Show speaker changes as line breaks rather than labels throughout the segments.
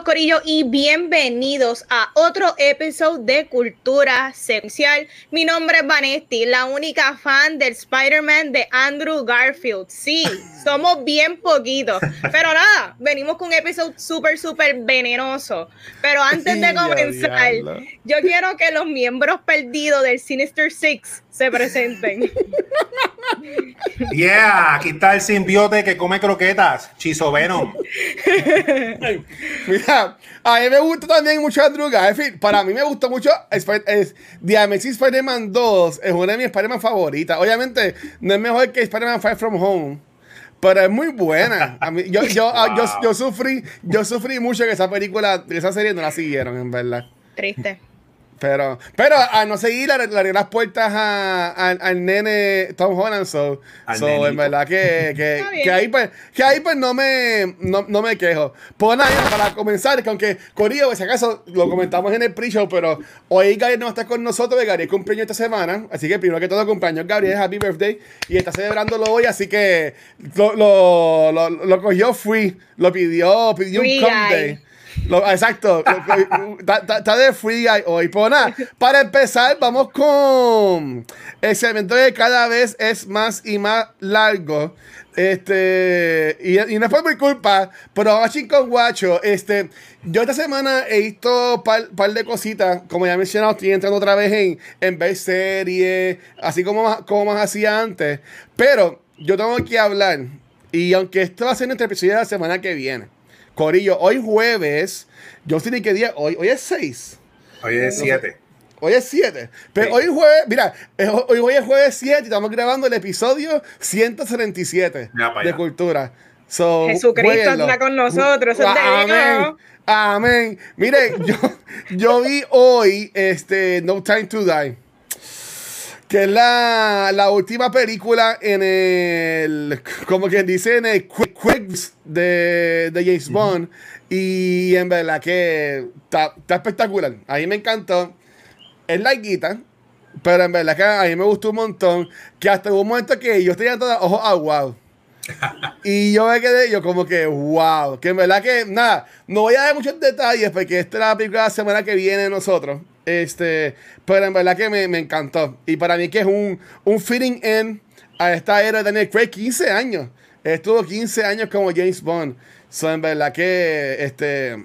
Saludos Corillo y bienvenidos a otro episodio de Cultura Secuencial. Mi nombre es Vanesti, la única fan del Spider-Man de Andrew Garfield. Sí, somos bien poquitos, pero nada, venimos con un episodio súper, súper venenoso. Pero antes de comenzar, yo quiero que los miembros perdidos del Sinister Six se presenten.
Yeah, aquí está el simbiote que come croquetas, Chizo Venom.
Mira, a mí me gusta también mucho Andrew Garfield. Para mí me gustó mucho es, The Amazing Spider-Man 2. Es una de mis Spider-Man favoritas. Obviamente, no es mejor que Spider-Man Far From Home. Pero es muy buena. A mí, yo, yo, yo, yo, sufrí, yo sufrí mucho que esa película, esa serie no la siguieron, en verdad.
Triste.
Pero, pero a no seguir, le abrí las puertas al nene Tom Holland. So, so en verdad que, que, que, ahí pues, que ahí pues no me, no, no me quejo. Pues nada, para comenzar, que aunque Corillo, si acaso lo comentamos en el pre-show, pero hoy Gabriel no está con nosotros, Gabriel cumpleaños esta semana. Así que primero que todo, cumpleaños Gabriel, happy birthday. Y está celebrándolo hoy, así que lo, lo, lo, lo cogió free, lo pidió, pidió un come exacto. Está de free hoy. Pues para empezar, vamos con el segmento que cada vez es más y más largo. Este, y, no fue mi culpa, pero vamos con Guacho. Este, yo esta semana he visto un par, de cositas. Como ya he mencionado, estoy entrando otra vez en, en ver series, así como, como más hacía antes. Pero yo tengo que hablar. Y aunque esto va a ser nuestro episodio de la semana que viene Corillo, hoy jueves, yo sé ni qué día, hoy, hoy es 6.
Hoy es 7.
Hoy es 7. Pero hoy jueves, mira, hoy, hoy es jueves 7 y estamos grabando el episodio 177 de Cultura.
Jesucristo está con nosotros.
amén. Amén. Mire, yo, yo vi hoy este, No Time to Die que es la, la, última película en el, como quien dice, en el Quick, de, de, James Bond. Y en verdad que está, espectacular. A mí me encantó. Es larguita, pero en verdad que a mí me gustó un montón. Que hasta un momento que yo tenía todos ojos a wow. y yo me quedé, yo como que, wow. Que en verdad que, nada, no voy a dar muchos detalles porque esta es la película de la semana que viene nosotros. Este, pero en verdad que me, me encantó. Y para mí que es un, un fitting in a esta era de Daniel Craig, 15 años. Estuvo 15 años como James Bond. So, en verdad que este,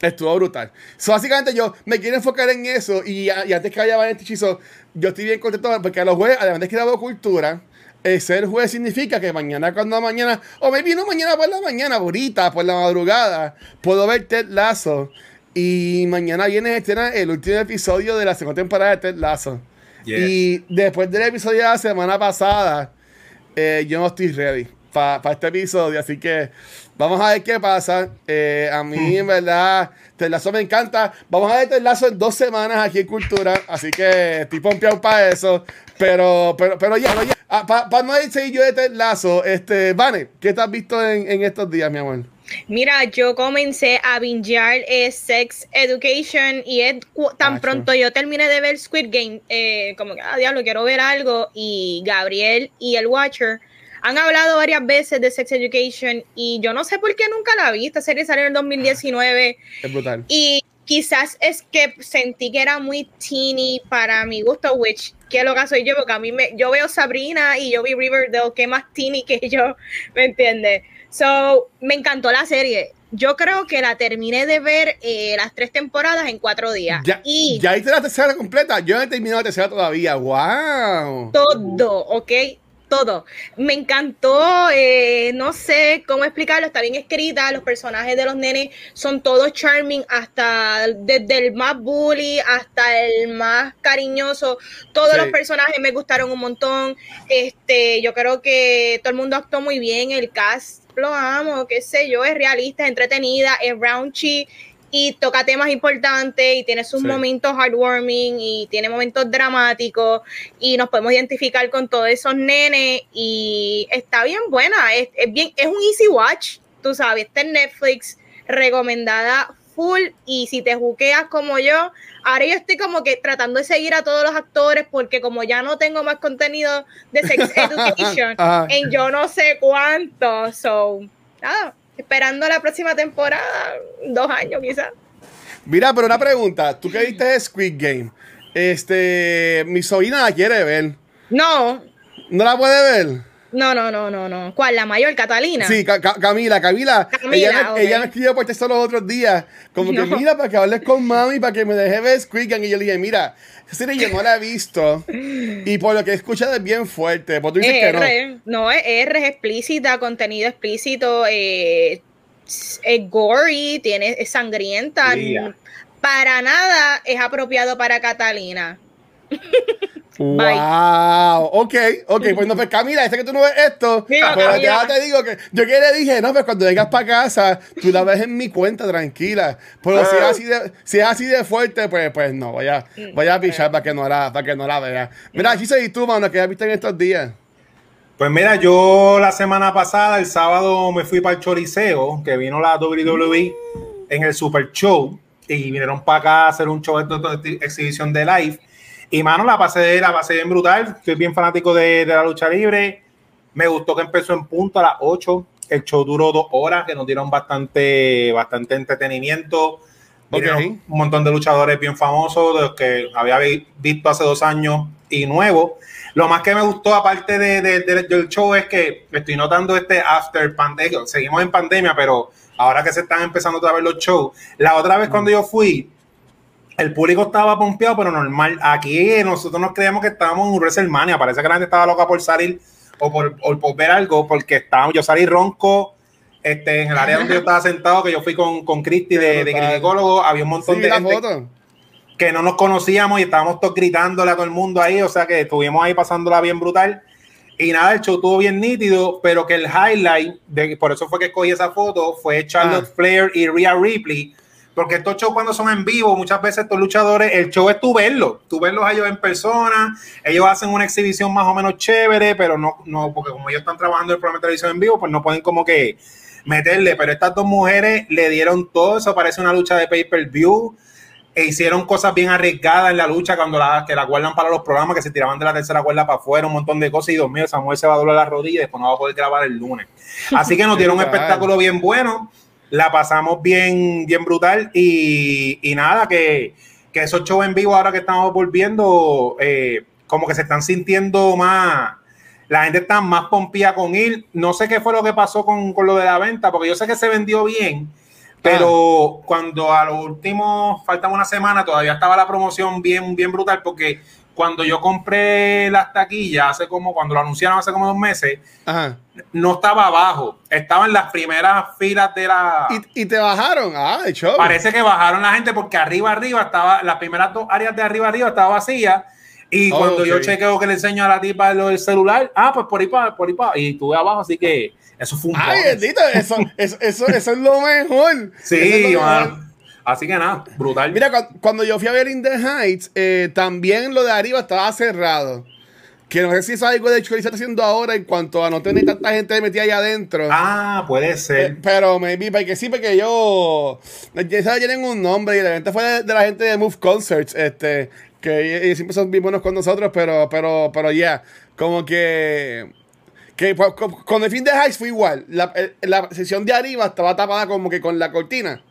estuvo brutal. So, básicamente yo me quiero enfocar en eso. Y, y antes que vaya este hechizo, yo estoy bien contento porque a los jueves, además de que dado cultura, el ser juez significa que mañana cuando mañana, o me vino mañana por la mañana, ahorita, por la madrugada, puedo ver Ted Lasso. Y mañana viene a el último episodio de la segunda temporada de Ted Lasso. Y después del episodio de la semana pasada, eh, yo no estoy ready para este episodio. Así que vamos a ver qué pasa. Eh, a mí, en verdad, Ted Lasso me encanta. Vamos a ver Ted Lasso en dos semanas aquí en Cultura. Así que estoy pompeado para eso. Pero, pero, pero ya, ya. Ah, para no decir yo de Ted Lasso, este, Vane, ¿qué te has visto en, en estos días, mi amor?
Mira, yo comencé a bingear eh, Sex Education y es tan ah, pronto yo terminé de ver Squid Game, eh, como que, ah, diablo, quiero ver algo. Y Gabriel y el Watcher han hablado varias veces de Sex Education y yo no sé por qué nunca la vi. Esta serie salió en el 2019.
Es brutal.
Y quizás es que sentí que era muy teeny para mi gusto, which que lo que soy yo, porque a mí me, yo veo Sabrina y yo vi Riverdale, que más teeny que yo, ¿me entiendes? So, me encantó la serie. Yo creo que la terminé de ver eh, las tres temporadas en cuatro días.
Ya,
y
¿Ya viste la tercera completa? Yo no he terminado la tercera todavía. ¡Wow!
Todo, ¿ok? todo. Me encantó, eh, no sé cómo explicarlo, está bien escrita, los personajes de los nenes son todos charming, hasta desde el más bully hasta el más cariñoso, todos los personajes me gustaron un montón, este, yo creo que todo el mundo actuó muy bien, el cast lo amo, qué sé yo, es realista, es entretenida, es raunchy, y toca temas importantes y tiene sus
Sí.
momentos heartwarming y tiene momentos dramáticos y nos podemos identificar con todos esos nenes y está bien buena, es, es bien, es un easy watch, tú sabes, está en Netflix, recomendada full y si te juqueas como yo, ahora yo estoy como que tratando de seguir a todos los actores porque como ya no tengo más contenido de Sex Education en yo no sé cuánto, so, nada, esperando la próxima temporada, dos años quizás.
Mira, pero una pregunta. Tú que viste Squid Game, este, mi sobrina la quiere ver.
No,
¿No la puede ver?
No, no, no, no, no. ¿Cuál? La mayor, Catalina.
Sí, Ca- Ca- Camila, Camila.
Camila,
ella, me,
ok.
ella me escribió por texto los otros días. Como que,
No.
mira, para que hables con mami, para que me deje ver Squid Game. Y yo le dije, mira, esa serie yo no la he visto. Y por lo que he escuchado es bien fuerte. Pues tú dices
Es
que no.
No, es R, es explícita, contenido explícito, eh, es, es gory, tiene, es sangrienta.
Yeah.
Para nada es apropiado para Catalina. Bye.
Wow, ok, ok, pues no, pues Camila, este que tú no ves esto, pero ya te digo que yo que le dije, no, pues cuando vengas para casa, tú la ves en mi cuenta, tranquila. Pero si es
Ah.
así de, si es así de fuerte, pues, pues no, vaya, vaya a pichar para que no la, para que no la vea. Mira, Chiso, y tú, mano, que ya viste en estos días.
Pues mira, yo la semana pasada, el sábado, me fui para el Choriceo, que vino la WWE en el Super Show, y vinieron para acá a hacer un show de, de- de exhibición de live. Y mano, la pasé, la pasé bien brutal. Soy bien fanático de, de la lucha libre. Me gustó que empezó en punto a las 8. El show duró dos horas, que nos dieron bastante, bastante entretenimiento. Vinieron
Ok.
un montón de luchadores bien famosos, de los que había vi- visto hace dos años y nuevos. Lo más que me gustó, aparte de, de- de- del show, es que estoy notando este after pandemia. Seguimos en pandemia, pero ahora que se están empezando otra vez los shows. La otra vez cuando yo fui, el público estaba pompeado, pero normal. Aquí nosotros nos creíamos que estábamos en un WrestleMania. Parece que la gente estaba loca por salir o por, o por ver algo, porque estábamos, yo salí ronco este, en el área donde yo estaba sentado, que yo fui con, con Cristi de, de ginecólogo. Había un montón
Sí,
de gente
foto.
que no nos conocíamos y estábamos todos gritándole a todo el mundo ahí, o sea que estuvimos ahí pasándola bien brutal. Y nada, el show estuvo bien nítido, pero que el highlight, de, por eso fue que escogí esa foto, fue Charlotte
Ah.
Flair y Rhea Ripley, porque estos shows cuando son en vivo, muchas veces estos luchadores, el show es tú verlos, tú verlos a ellos en persona, ellos hacen una exhibición más o menos chévere, pero no, no porque como ellos están trabajando el programa de televisión en vivo, pues no pueden como que meterle, pero estas dos mujeres le dieron todo, eso parece una lucha de pay-per-view, e hicieron cosas bien arriesgadas en la lucha cuando la, que la guardan para los programas, que se tiraban de la tercera cuerda para afuera, un montón de cosas, y Dios mío, esa mujer se va a doblar la rodilla y después no va a poder grabar el lunes. Así que nos dieron un espectáculo bien bueno, la pasamos bien, bien brutal, y, y nada, que, que esos shows en vivo ahora que estamos volviendo, eh, como que se están sintiendo más, la gente está más pompía con ir. No sé qué fue lo que pasó con, con lo de la venta, porque yo sé que se vendió bien, pero cuando a lo último faltaba una semana, todavía estaba la promoción bien, bien brutal, porque cuando yo compré las taquillas, hace como, cuando lo anunciaron hace como dos meses,
Ajá.
no estaba abajo, estaba en las primeras filas de la...
Y, y te bajaron. Ah, de show.
Parece que bajaron la gente porque arriba, arriba estaba, las primeras dos áreas de arriba, arriba estaba vacía. Y
Oh,
cuando yo chequeo que le enseño a la tipa lo del celular, ah, pues por ahí para, por ahí para. Y tuve abajo, así que eso fue un
Ay, bendito, eso, eso, eso, eso es lo mejor. Es
Sí,
lo mejor.
Así que nada, brutal.
Mira, cu- cuando yo fui a ver In the Heights, eh, también lo de arriba estaba cerrado. Que no sé si es algo de hecho que está haciendo ahora en cuanto a no tener tanta gente metida allá adentro.
ah, puede
Eh,
ser.
pero maybe, porque sí, porque yo. Ya tienen un nombre y la gente fue de, de la gente de Move Concerts, este. Que ellos siempre son bien buenos con nosotros, pero, pero, pero ya. como que. Que pues, con, con el fin de Heights fue igual. La, eh, la sesión de arriba estaba tapada como que con la cortina.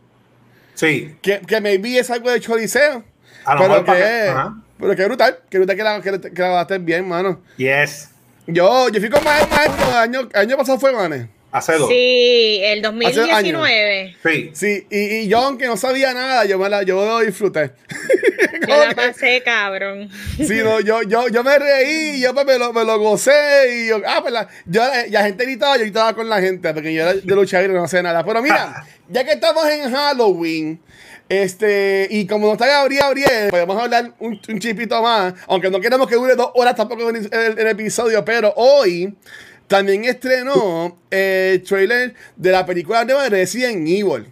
Sí.
Que, que maybe es algo de choliseo.
A lo
Pero
que-
pero que brutal. Que brutal que la, que, que la grabaste bien, mano.
Yes.
Yo, yo fui con más maestro. El año, el año pasado fue, manes.
Hace dos.
Sí, el
Hace
2019.
Sí.
Sí, y, y yo, aunque no sabía nada, yo, me la, yo lo disfruté.
Yo la pasé, cabrón.
Sí, no, yo, yo, yo me reí, yo pues, me, lo, me lo gocé y yo, ah, pues la, yo, la- la gente gritaba, yo gritaba con la gente, porque yo era de lucha libre no sé nada. Pero mira, ya que estamos en Halloween, este, y como no está Gabriel, Gabriel, podemos hablar un, un chipito más, aunque no queremos que dure dos horas tampoco el, el- el episodio, pero hoy también estrenó el trailer de la película nueva de Resident Evil.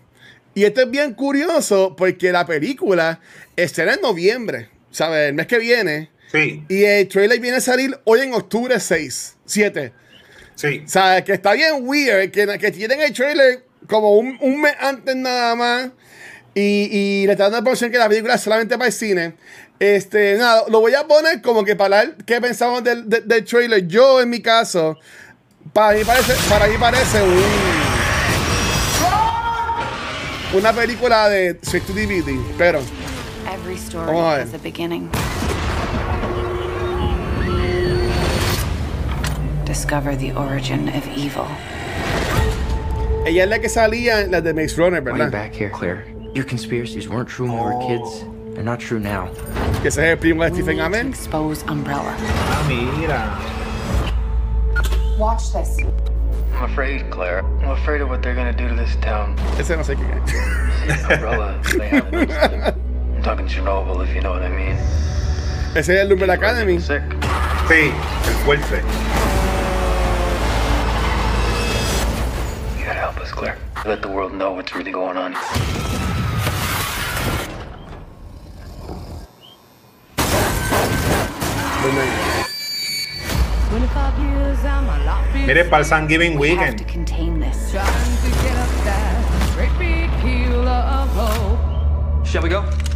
Y esto es bien curioso porque la película estará en noviembre, ¿sabes? El mes que viene.
Sí.
Y el trailer viene a salir hoy en octubre 6, 7.
Sí.
O sea, que está bien weird, que, que tienen el trailer como un, un mes antes nada más. Y, y le están dando la promoción que la película es solamente para el cine. Este, nada, lo voy a poner como que para ver qué pensamos del, del, del trailer. Yo, en mi caso, para mí parece, para mí parece un, una película de to DVD, pero
Every story
Vamos a ver.
has a beginning. Discover the origin of evil.
ella es la que salía en la de Maze Runner,
Why are you
¿verdad?
back here, Claire? Your conspiracies weren't true when we were kids. They're not true now.
Que ese es el primo de Stephen Amell.
expose Umbrella.
Ah, mira.
Watch this.
I'm afraid, Claire. I'm afraid of what they're gonna do to this town.
Ese no sé quién es.
Umbrella, they have an instinct. I'm talking Chernobyl, if you know what I mean.
Ese es el Lumber Academy.
Sick.
Sí, el fuerte.
You gotta help us, Claire. Let the world know what's really going on.
Mire, para el Thanksgiving Weekend.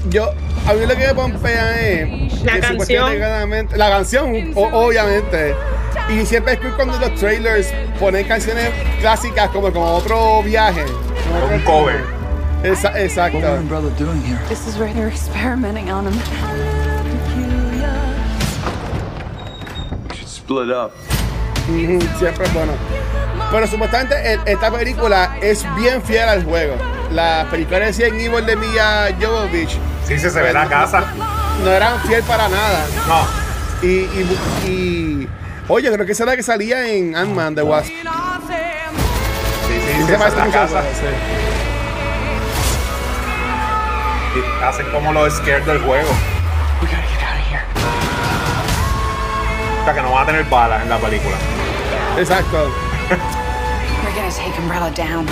Yo, a mí lo que me pompea es.
La canción.
La canción, o- obviamente. Y siempre es cool cuando los trailers ponen canciones clásicas como, como otro viaje. como otro
Un cover.
Esa- exacto.
Umbrella doing here?
This is where they're experimenting on him.
We should split up.
Siempre es bueno. Pero supuestamente el- esta película es bien fiel al juego. La película de Resident Evil de Mia Jovovich
Sí, se, se ve la casa.
no eran fiel para nada.
No.
Y, y, y- oye, creo que esa es la que salía en Ant-Man de Wasp.
Sí, sí,
Sí, se parece
la casa.
sí.
Y hacen como los scares del juego.
We gotta get out of here.
O sea, que no van a tener balas en la película.
Exacto.
We're gonna take Umbrella down.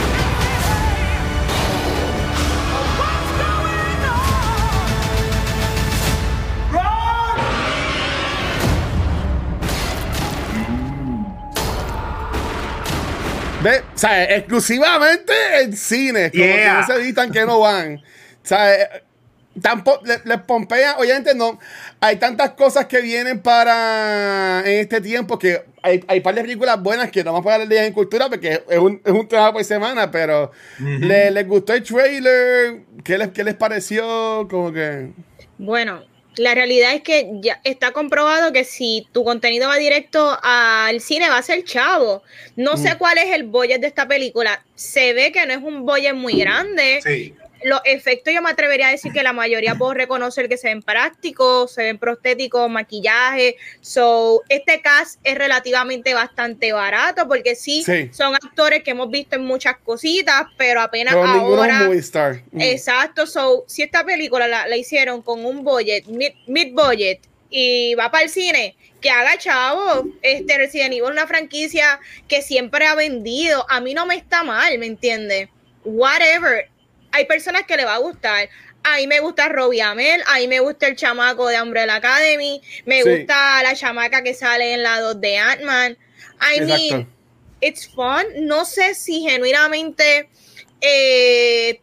O sea, exclusivamente en cine. Como
Yeah.
que no se evitan que no van. O sea, tampoco les le pompea, obviamente no. Hay tantas cosas que vienen para en este tiempo que hay, hay par de películas buenas que no vamos a poder leer en cultura porque es un, es un trabajo por semana, pero ¿le- ¿les, gustó el trailer? ¿Qué les, ¿Qué les pareció? Como que.
Bueno, la realidad es que ya está comprobado que si tu contenido va directo al cine va a ser chavo. No sé cuál es el budget de esta película. Se ve que no es un budget muy grande.
Sí.
Los efectos yo me atrevería a decir que la mayoría puedo reconocer que se ven prácticos, se ven prostéticos, maquillaje. So, este cast es relativamente bastante barato porque sí,
Sí.
son actores que hemos visto en muchas cositas, pero apenas
Pero
ahora
star. Mm.
Exacto, so, si esta película la, la hicieron con un budget, mid, mid budget, y va para el cine, que haga chavo, este Resident Evil una franquicia que siempre ha vendido, a mí no me está mal, ¿me entiendes? Whatever, hay personas que le va a gustar. A mí me gusta Robbie Amell, a mí me gusta el chamaco de Umbrella Academy, me
Sí.
gusta la chamaca que sale en la 2 de Ant-Man. I mean, it's fun. No sé si genuinamente eh,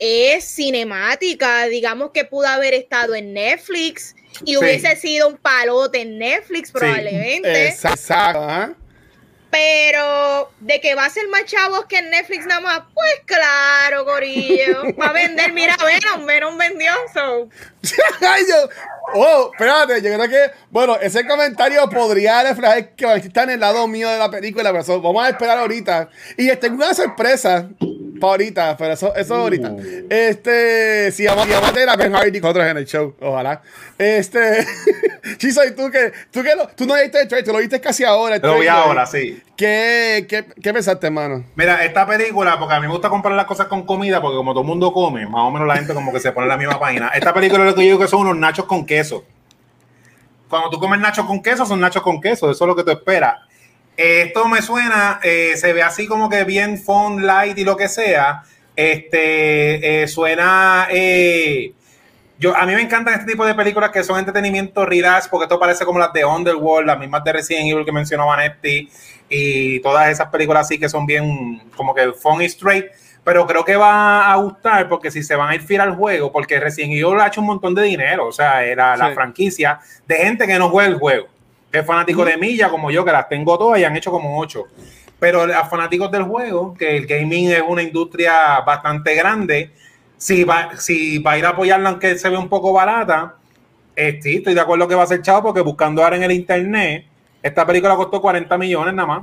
es cinemática. Digamos que pudo haber estado en Netflix y
Sí.
hubiese sido un palote en Netflix probablemente.
Exacto. ajá.
Pero de que va a ser más chavos que en Netflix nada más, pues claro, Corillo. Va a vender, mira, Venom, Venom vendió. So.
Oh, espérate, yo creo que, bueno, ese comentario podría reflejar que está en el lado mío de la película, pero vamos a esperar ahorita. Y tengo una sorpresa para ahorita, pero eso, eso ahorita. Este, si vamos, si vamos a tener a Ben Hardy con otros en el show, ojalá. Este, Chiso, y tú que, tú que lo- tú no viste el trailer, tú lo viste casi ahora.
Lo vi ahora, sí.
¿Qué, qué, qué pensaste, hermano?
Mira, esta película, porque a mí me gusta comprar las cosas con comida, porque como todo el mundo come, más o menos la gente como que se pone en la misma página. Esta película lo que yo digo que son unos nachos con queso. Cuando tú comes nachos con queso, son nachos con queso, eso es lo que tú esperas. Esto me suena, eh, se ve así como que bien fun, light y lo que sea, Este eh, suena. eh, yo, a mí me encantan este tipo de películas que son entretenimiento relax, porque esto parece como las de Underworld, las mismas de Resident Evil que mencionó Vanetti, y todas esas películas así que son bien como que funny straight. Pero creo que va a gustar porque si se van a ir fiel al juego, porque Resident Evil ha hecho un montón de dinero, o sea, era la
Sí.
franquicia de gente que no juega el juego, es fanático de milla como yo, que las tengo todas y han hecho como ocho. Pero a fanáticos del juego, que el gaming es una industria bastante grande, si va, si va a ir a apoyarla aunque se ve un poco barata, eh, sí, estoy de acuerdo que va a ser chavo porque buscando ahora en el internet, esta película costó 40 millones nada más.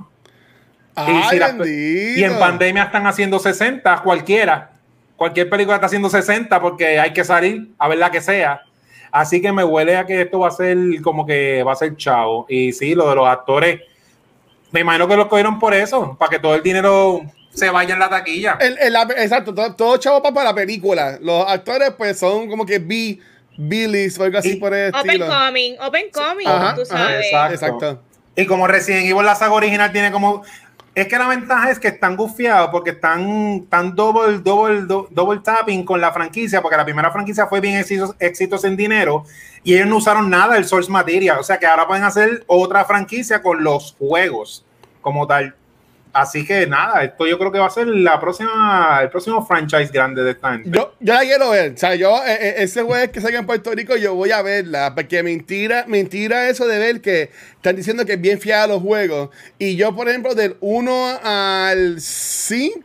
Ay,
si las-
bendito.
y en pandemia están haciendo 60, cualquiera. Cualquier película está haciendo 60 porque hay que salir a ver la que sea. Así que me huele a que esto va a ser como que va a ser chavo. Y sí, lo de los actores, me imagino que los cogieron por eso, para que todo el dinero se vaya en la taquilla.
El- el- la- exacto, todo, todo chavo para la película. Los actores, pues, son como que B, B-list o algo así
Y-
por el
Open
estilo.
coming, open coming, tú
ajá,
sabes.
exacto.
Exacto.
Y como Resident Evil, la saga original tiene como. Es que la ventaja es que están gufiados porque están, están double, double, do- tapping con la franquicia, porque la primera franquicia fue bien éxitos, éxitos en dinero y ellos no usaron nada del source material. O sea que ahora pueden hacer otra franquicia con los juegos como tal. Así que nada, esto yo creo que va a ser la próxima, el próximo franchise grande de esta gente.
Yo, yo la quiero ver. O sea, yo, eh, eh, ese jueves que salga en Puerto Rico, yo voy a verla. Porque mentira, mentira eso de ver que están diciendo que es bien fiada los juegos. Y yo, por ejemplo, del 1 al 5,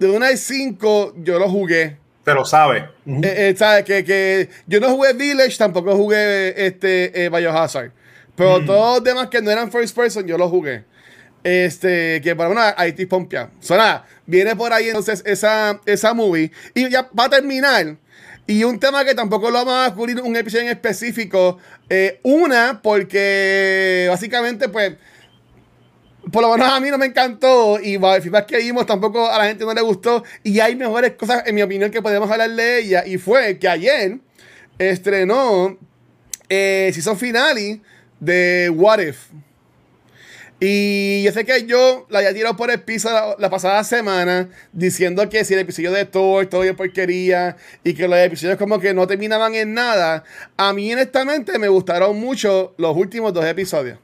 de 1 al 5, yo lo jugué.
Te lo sabe. Ujú.
Eh, eh, ¿sabes? Que, que yo no jugué Village, tampoco jugué este eh, Biohazard. Pero todos los demás que no eran first person, yo los jugué. Este, que para una ahí estoy pompeado. So, nada, viene por ahí entonces esa, esa movie. Y ya va a terminar. Y un tema que tampoco lo vamos a cubrir un episodio en específico. eh, una, porque básicamente, pues, por lo menos a mí no me encantó y el feedback que vimos tampoco a la gente no le gustó y hay mejores cosas en mi opinión que podemos hablar de ella y fue que ayer estrenó eh, season finale de What If y yo sé que yo la había tirado por el piso la, pasada semana diciendo que si el episodio de Thor todo bien porquería y que los episodios como que no terminaban en nada a mí honestamente me gustaron mucho los últimos dos episodios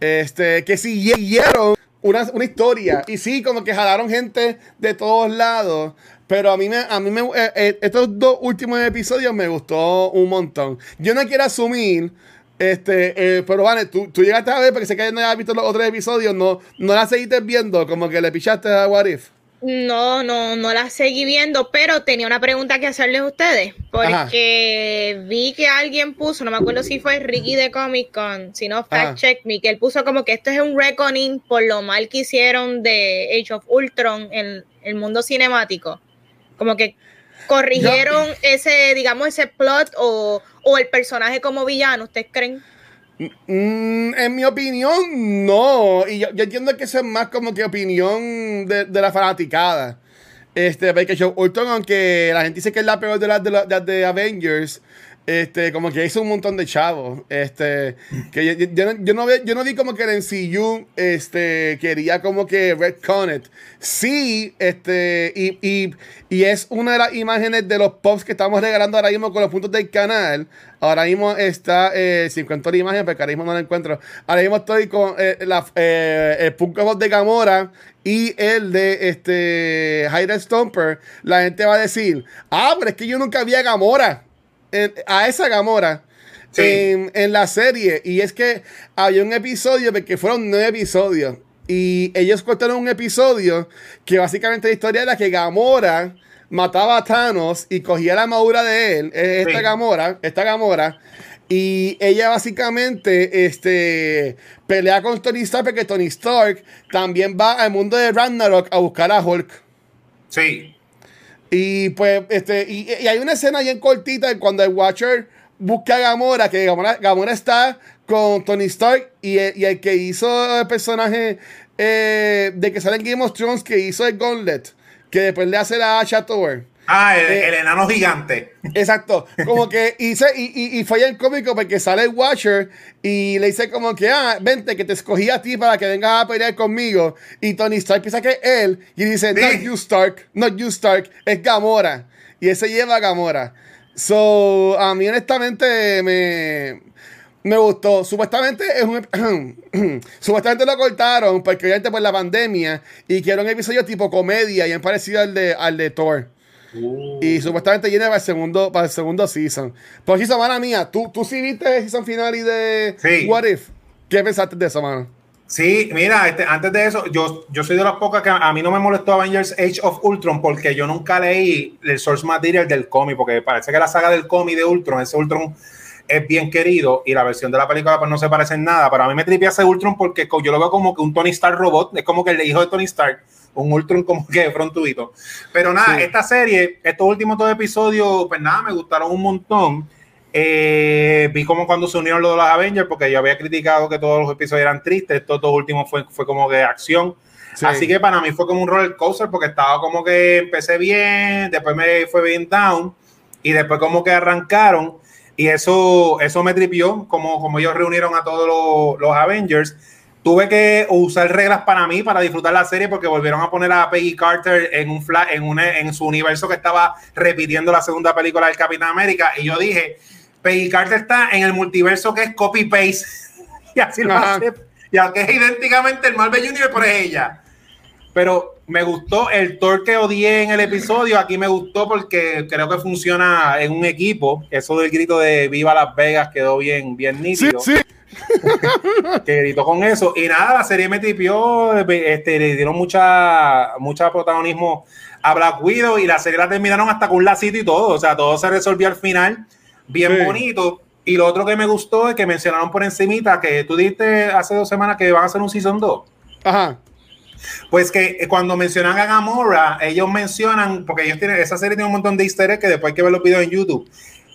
este, que siguieron una, una historia. Y sí, como que jalaron gente de todos lados. Pero a mí, me, a mí me, eh, eh, estos dos últimos episodios me gustó un montón. Yo no quiero asumir, este, eh, pero vale, tú, tú llegaste a ver, porque sé que no habías visto los otros episodios, no, no la seguiste viendo, como que le pichaste a What If.
No, no, no la seguí viendo, pero tenía una pregunta que hacerles a ustedes, porque vi que alguien puso, no me acuerdo si fue Ricky de Comic Con, si no,
Ajá.
fact check me, que él puso como que esto es un reckoning por lo mal que hicieron de Age of Ultron en el mundo cinemático. Como que corrigieron ese, digamos, ese plot o, o el personaje como villano, ¿ustedes creen?
Mm, en mi opinión, no. Y yo, yo entiendo que eso es más como que opinión de, de la fanaticada. Este, porque yo, Ultron, aunque la gente dice que es la peor de las de, las de Avengers, este, como que hizo un montón de chavos. Este, que yo, no, yo no vi como que el MCU este, quería como que retcon it. Sí, este, y, y, y es una de las imágenes de los pops que estamos regalando ahora mismo con los puntos del canal. Ahora mismo está, eh, si encuentro la imagen, porque ahora no la encuentro. Ahora mismo estoy con eh, la, eh, el Pop de Gamora y el de este Hyde Stomper. La gente va a decir, ah, pero es que yo nunca vi a Gamora. En- a esa Gamora.
Sí.
En, en la serie. Y es que había un episodio, porque fueron nueve episodios. Y ellos cortaron un episodio que básicamente la historia era que Gamora mataba a Thanos y cogía la armadura de él. eh, Esta
Sí.
Gamora, esta Gamora. Y ella básicamente este, pelea con Tony Stark porque Tony Stark también va al mundo de Ragnarok a buscar a Hulk.
Sí.
Y pues, este, y, hay una escena bien cortita cuando el Watcher busca a Gamora, que Gamora, Gamora está con Tony Stark y el, y el que hizo el personaje eh, de que sale en Game of Thrones, que hizo el Gauntlet, que después le hace la hacha.
Ah, el,
Eh,
el enano gigante.
Exacto, como que hice, y, y, y fue el cómico porque sale el Watcher y le dice como que, ah, vente, que te escogí a ti para que vengas a pelear conmigo. Y Tony Stark piensa que es él y dice,
Sí.
not you Stark, not you Stark, es Gamora. Y ese lleva a Gamora. So, a mí honestamente me, me gustó. Supuestamente es un supuestamente lo cortaron porque obviamente por la pandemia y que era un episodio tipo comedia y parecido al de, al de Thor. Y supuestamente viene para el segundo, para el segundo season. Pero sí, mala mía, ¿tú, tú sí viste el season final y de
Sí.
What If? ¿Qué pensaste de eso, mano?
Sí, mira, este, antes de eso, yo, yo soy de las pocas que a mí no me molestó Avengers Age of Ultron porque yo nunca leí el source material del cómic, porque parece que la saga del cómic de Ultron, ese Ultron es bien querido y la versión de la película pues no se parece en nada, pero a mí me tripea ese Ultron porque yo lo veo como que un Tony Stark robot, es como que el hijo de Tony Stark, un Ultron como que de. Pero nada,
Sí.
esta serie, estos últimos dos episodios, pues nada, me gustaron un montón. Eh, vi como cuando se unieron los de los Avengers, porque yo había criticado que todos los episodios eran tristes, estos dos últimos fue, fue como de acción.
Sí.
Así que para mí fue como un roller coaster, porque estaba como que empecé bien, después me fue bien down, y después como que arrancaron, y eso, eso me tripió, como, como ellos reunieron a todos los, los Avengers. Tuve que usar reglas para mí para disfrutar la serie porque volvieron a poner a Peggy Carter en un fla- en, una- en su universo que estaba repitiendo la segunda película del Capitán América y yo dije, Peggy Carter está en el multiverso que es copy paste y así lo hace, ya que es idénticamente el Marvel Universe es ella. Pero me gustó el Thor que odié en el episodio. Aquí me gustó porque creo que funciona en un equipo. Eso del grito de Viva Las Vegas quedó bien, bien
Sí,
nítido
sí.
que gritó con eso. Y nada, la serie me tripió, este, le dieron mucha, mucha protagonismo a Black Widow y la serie la terminaron hasta con un lacito y todo. O sea, todo se resolvió al final, bien
Sí.
bonito. Y lo otro que me gustó es que mencionaron por encimita que tú diste hace dos semanas que van a hacer un Season 2.
Ajá.
Pues que eh, cuando mencionan a Gamora, ellos mencionan, porque ellos tienen, esa serie tiene un montón de easter eggs que después hay que ver los videos en YouTube.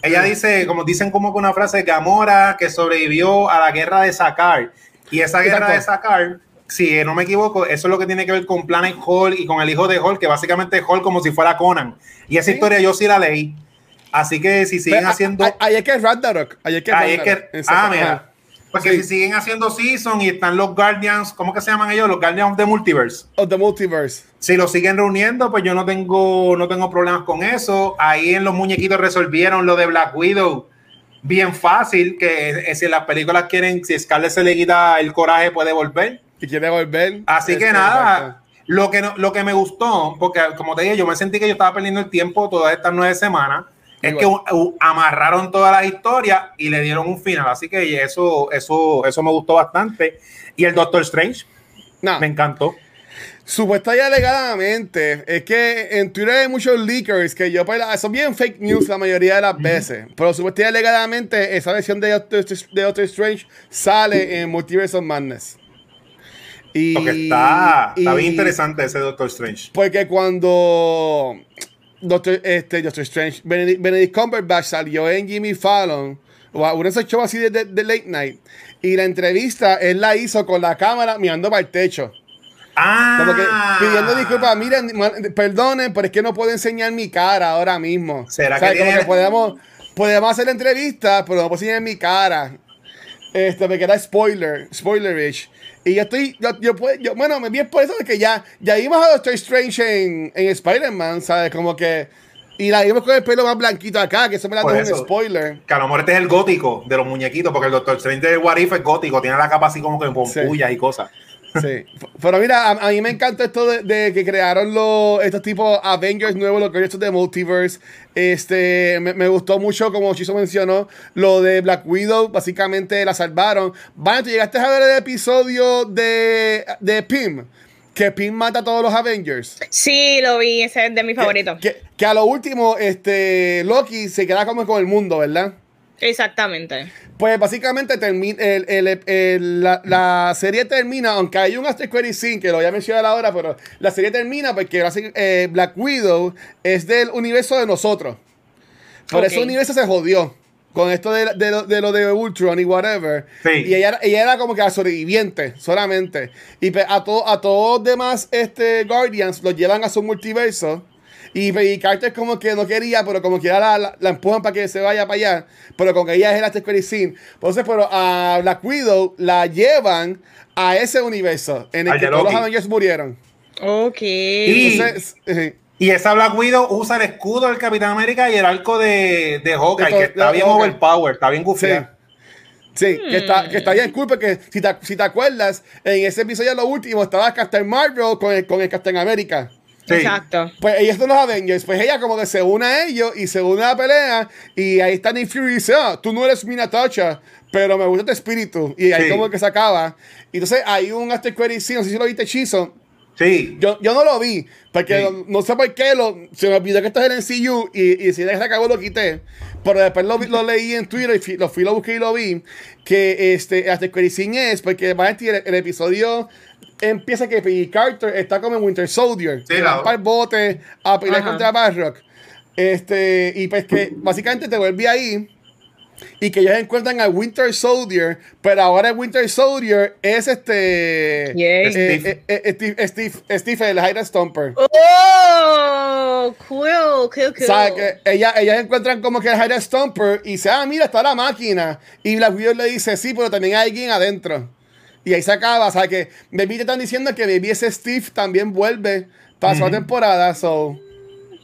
Ella dice, como dicen como que una frase, Gamora que sobrevivió a la guerra de Sakar. Y esa guerra
Exacto.
de Sakar, si no me equivoco, eso es lo que tiene que ver con Planet Hall y con el hijo de Hall, que básicamente es Hall como si fuera Conan. Y esa
Sí.
historia yo sí la leí. Así que si siguen
Pero,
haciendo...
Ahí es que es Ragnarok. Ahí es que es
es que, ah, mira. Porque
Sí.
si siguen haciendo season y están los Guardians, ¿cómo que se llaman ellos? Los Guardians of the Multiverse.
Of the Multiverse.
Si lo siguen reuniendo, pues yo no tengo, no tengo problemas con eso. Ahí en los muñequitos resolvieron lo de Black Widow bien fácil, que eh, si las películas quieren, si Scarlett se le quita el coraje, puede volver.
Y quiere volver.
Así que
Este,
nada, lo que, no- lo que me gustó, porque como te dije, yo me sentí que yo estaba perdiendo el tiempo todas estas nueve semanas, es que amarraron todas las historias y le dieron un final. Así que eso, eso, eso me gustó bastante. Y el Doctor Strange
Nah.
me encantó.
Supuesta y alegadamente, es que en Twitter hay muchos leakers que yo, pues, son bien fake news la mayoría de las veces. Pero supuesta y alegadamente, esa versión de Doctor, de Doctor Strange sale en Multiverse of Madness. Y,
Porque está, está
y-
bien interesante ese Doctor Strange.
Porque cuando Doctor, este, Doctor Strange, Benedict, Benedict Cumberbatch salió en Jimmy Fallon, o a uno de esos shows así de, de- de late night, y la entrevista él la hizo con la cámara mirando para el techo.
Ah,
Como que pidiendo disculpas, miren, perdonen, pero es que no puedo enseñar mi cara ahora mismo.
¿Será
O sea,
que
como
tiene-
que podemos, podemos hacer la entrevista, pero no puedo enseñar mi cara. Este, me queda spoiler, spoilerish. Y yo estoy, yo, yo, yo- bueno, me vi por eso de que ya, ya vimos a Doctor Strange en, en Spider-Man, ¿sabes? Como que, y la vimos con el pelo más blanquito acá, que eso me la da un spoiler.
Que a lo mejor este es el gótico de los muñequitos, porque el Doctor Strange de What If es gótico, tiene la capa así como que con
Sí.
pullas y cosas.
Sí. Pero mira, a, a mí me encanta esto de, de que crearon los, estos tipos Avengers nuevos, los Guardians de Multiverse. Este, me, me gustó mucho, como Chiso mencionó, lo de Black Widow. Básicamente la salvaron. Van, ¿tú llegaste a ver el episodio de, de Pym? Que Pym mata a todos los Avengers.
Sí, lo vi, ese es de mis favoritos.
Que, que a lo último, este, Loki se queda como con el mundo, ¿verdad?
Exactamente.
Pues básicamente termina el, el- el- la, la serie termina, aunque hay un after credit scene que lo voy a mencionar ahora, pero la serie termina porque eh, Black Widow es del universo de nosotros. Por
Ok.
ese universo se jodió con esto de, de lo, de lo de Ultron y whatever.
Sí.
Y ella, era- ella era como que la sobreviviente solamente. Y pe- a, to- a todos los demás este, Guardians los llevan a su multiverso. Y Peggy Carter como que no quería, pero como que la, la, la empujan para que se vaya para allá. Pero con que ella es el After Credit Scene. Entonces, pero a Black Widow la llevan a ese universo en el que todos los. Avengers murieron.
Ok.
Y-
Entonces, eh,
Y esa Black Widow usa el escudo del Capitán América y el arco de, de Hawkeye,
De-
que está
de
bien
Hawkeye.
overpower, está bien
sí.
gufiado.
Sí, que, está, que está bien cool porque si te, si te acuerdas, en ese episodio lo último estaba Captain Marvel con el, con el Captain América.
Sí.
Exacto.
Pues ellos son los Avengers. Pues ella como que se une a ellos y se une a la pelea. Y ahí está Nick Fury y dice, ah, tú no eres mi Natasha, pero me gusta tu espíritu. Y ahí
Sí.
como que se acaba. Y entonces hay un after credit scene, no sé si lo viste, Chizo.
Sí.
Yo, yo no lo vi, porque
Sí.
no, no sé por qué lo, se me olvidó que esto es el NCU y, y si se acabó lo quité. Pero después lo, lo leí en Twitter y fui- lo fui, lo busqué y lo vi. Que este, hasta el scene es porque va a el episodio empieza que Peggy Carter está como en Winter Soldier.
Sí, la-
para el bote a pelear
Ajá.
contra Barrock. Este, y pues que básicamente te vuelve ahí. Y que ellos encuentran a Winter Soldier, pero ahora el Winter Soldier es este.
Yay.
eh,
Steve.
eh, eh, Steve, Steve, Steve, el Hydra Stomper.
Oh, cool, cool, cool.
O sea, que ella, ellas encuentran como que el Hydra Stomper y dice, ah, mira, está la máquina. Y Black Widow le dice, sí, pero también hay alguien adentro. Y ahí se acaba. O sea, que Baby te están diciendo que Baby ese Steve también vuelve para su temporada. So,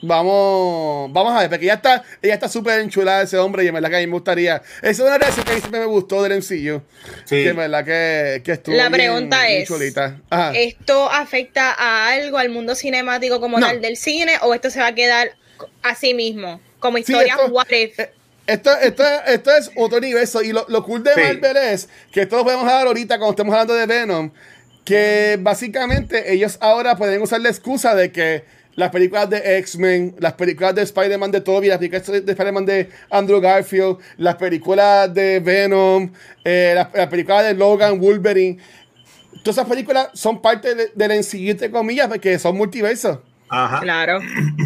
vamos, vamos a ver, porque ella está ella está súper enchulada ese hombre y en verdad que a mí me gustaría. Esa es una de las que a mí siempre me gustó del MCU.
Sí.
Que en verdad que, que estuvo
La pregunta
bien
es.
Ajá.
¿Esto afecta a algo, al mundo cinemático como
No.
tal del cine, o esto se va a quedar así mismo? Como
Sí,
historia
esto-
what if?
eh, Esto, esto, esto es otro universo. Y lo, lo cool de
Sí.
Marvel es que esto lo podemos hablar ahorita cuando estemos hablando de Venom. Que básicamente ellos ahora pueden usar la excusa de que las películas de X-Men, las películas de Spider-Man de Toby, las películas de Spider-Man de Andrew Garfield, las películas de Venom, eh, las, las películas de Logan, Wolverine. Todas esas películas son parte de- del MCU, entre comillas, porque son multiversos.
Ajá.
Claro.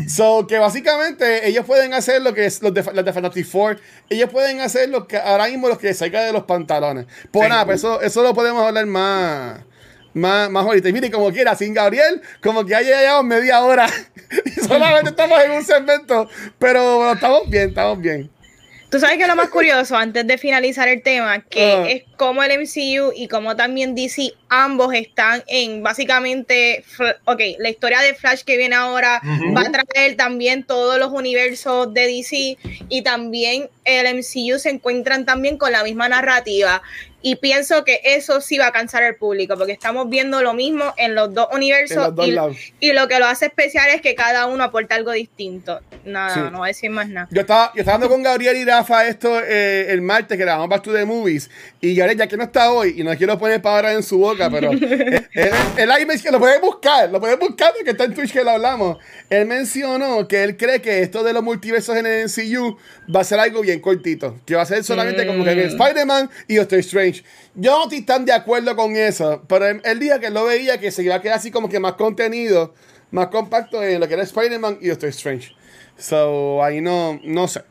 So, que básicamente ellos pueden hacer lo que es los de, los de Fantastic Four. Ellos pueden hacer lo que ahora mismo los que salga de los pantalones. Pues
Sí.
nada, pues eso, eso lo podemos hablar más. Más, más ahorita. Y mire, como quiera, sin Gabriel, como que ya llevamos media hora. y solamente estamos en un segmento. Pero bueno, estamos bien, estamos bien.
Tú sabes que lo más curioso, antes de finalizar el tema, que es como el MCU y como también DC, ambos están en básicamente, ok, la historia de Flash que viene ahora va a traer también todos los universos de DC y también el MCU se encuentran también con la misma narrativa. Y pienso que eso sí va a cansar al público, porque estamos viendo lo mismo en los dos universos
los dos
y, y lo que lo hace especial es que cada uno aporta algo distinto. Nada,
Sí.
no voy a decir más nada.
Yo estaba, yo estaba hablando con Gabriel y Rafa esto eh, el martes que grabamos Back to the Movies. Y Gabriel, ya que no está hoy, y no quiero poner palabras en su boca, pero él, él, él ahí me- que lo pueden buscar, lo pueden buscar porque está en Twitch que lo hablamos. Él mencionó que él cree que esto de los multiversos en el MCU va a ser algo bien cortito. Que va a ser solamente como que en Spider-Man y Doctor Strange. Yo no estoy tan de acuerdo con eso, pero él, dijo que lo veía que se iba a quedar así como que más contenido, más compacto en lo que era Spider-Man y Doctor Strange. So, ahí no, no sé.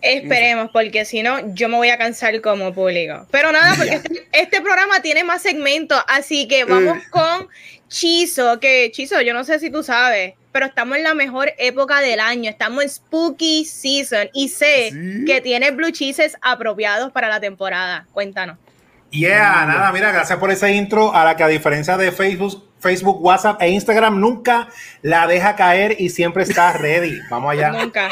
Esperemos, porque si no, yo me voy a cansar como público. Pero nada, porque este, este programa tiene más segmentos, así que vamos
Eh.
con Chizo, que Chizo, yo no sé si tú sabes, pero estamos en la mejor época del año, estamos en Spooky Season y sé
Sí.
que tiene blue cheeses apropiados para la temporada. Cuéntanos.
Yeah, nada, mira, gracias por ese intro a la que a diferencia de Facebook, Facebook, WhatsApp e Instagram nunca la deja caer y siempre está ready. Vamos allá.
Nunca.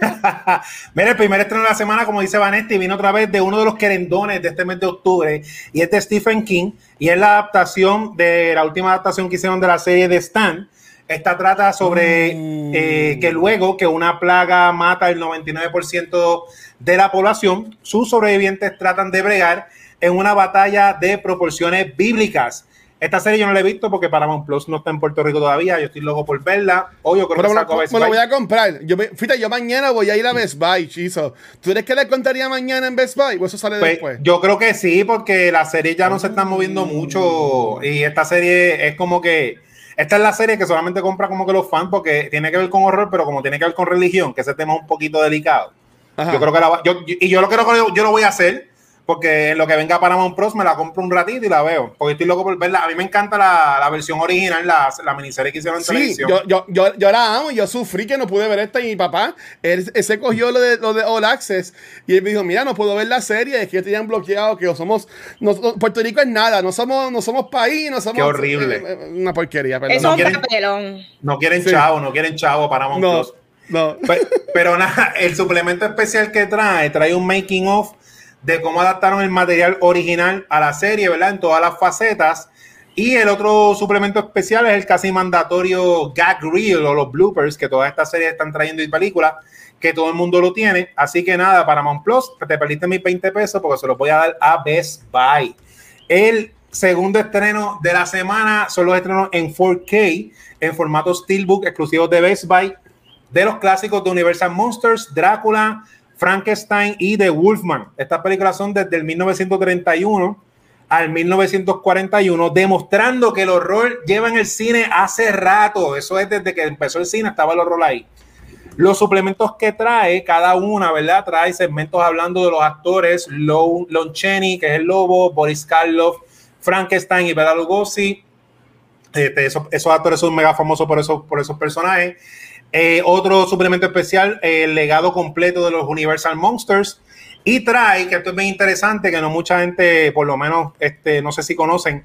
Mira, el primer estreno de la semana, como dice Vanetti, viene otra vez de uno de los querendones de este mes de octubre y es de Stephen King y es la adaptación de la última adaptación que hicieron de la serie de Stan. Esta trata sobre
Mm.
eh, que luego que una plaga mata el 99% de la población, sus sobrevivientes tratan de bregar en una batalla de proporciones bíblicas. Esta serie yo no la he visto porque Paramount Plus no está en Puerto Rico todavía. Yo estoy loco por verla. O yo creo
Pero
que
me,
saco
lo, me lo voy a comprar. Yo, fíjate, yo mañana voy a ir a Best Buy, chizo. ¿Tú crees que le contaría mañana en Best Buy o eso sale
Pues,
después?
yo creo que sí, porque las series ya no se están moviendo mucho y esta serie es como que esta es la serie que solamente compra como que los fans porque tiene que ver con horror, pero como tiene que ver con religión, que ese tema es un poquito delicado.
Ajá.
Yo creo que la va- yo- y yo lo creo que yo, yo lo voy a hacer porque en lo que venga Paramount Plus me la compro un ratito y la veo, porque estoy loco por verla. A mí me encanta la, la versión original, la, la miniserie que hicieron en
Sí,
televisión.
yo, yo, yo, yo la amo, yo sufrí que no pude ver esta y mi papá, él, él se cogió lo de, lo de All Access y él me dijo, mira, no puedo ver la serie, es que ya tenían bloqueado, que somos, no- Puerto Rico es nada, no somos, no somos país, no somos...
Qué horrible.
eh, eh, una porquería, perdón.
Eso
no
es un
quieren-
papelón.
No quieren
Sí.
chavo, no quieren chavo Paramount
No,
Plus.
no.
Pe- Pero nada, el suplemento especial que trae, trae un making of de cómo adaptaron el material original a la serie, ¿verdad? En todas las facetas. Y el otro suplemento especial es el casi mandatorio gag reel o los bloopers que todas estas series están trayendo y películas, que todo el mundo lo tiene. Así que nada, Paramount Plus, te perdiste mis 20 pesos porque se los voy a dar a Best Buy. El segundo estreno de la semana son los estrenos en 4K, en formato Steelbook, exclusivos de Best Buy, de los clásicos de Universal Monsters, Drácula, Frankenstein y The Wolfman. Estas películas son desde el 1931 al 1941, demostrando que el horror lleva en el cine hace rato. Eso es desde que empezó el cine, estaba el horror ahí. Los suplementos que trae, cada una, ¿verdad? Trae segmentos hablando de los actores, Lon, Lon Chaney, que es el lobo, Boris Karloff, Frankenstein y Bela Lugosi. Este, esos, esos actores son mega famosos por esos, por esos personajes. Eh, otro suplemento especial, eh, el legado completo de los Universal Monsters. Y trae, que esto es bien interesante, que no mucha gente, por lo menos, este, no sé si conocen,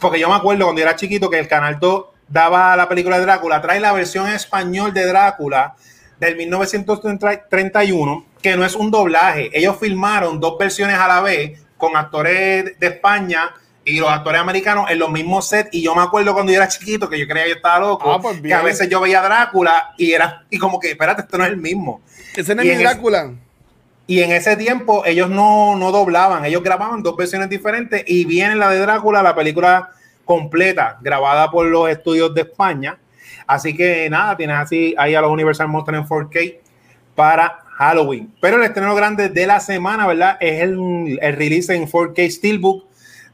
porque yo me acuerdo cuando era chiquito que el Canal 2 daba la película de Drácula, trae la versión en español de Drácula del 1931, que no es un doblaje. Ellos filmaron dos versiones a la vez con actores de España y los actores americanos en los mismos sets. Y yo me acuerdo cuando yo era chiquito que yo creía que yo estaba loco,
Ah, pues
que a veces yo veía Drácula y era y como que, espérate, esto no es el mismo.
Ese no es mi Drácula.
Y en ese tiempo ellos no, no doblaban, ellos grababan dos versiones diferentes y viene la de Drácula, la película completa, grabada por los estudios de España. Así que nada, tienes así ahí a los Universal Monsters en 4K para Halloween. Pero el estreno grande de la semana, ¿verdad? Es el, el release en 4K Steelbook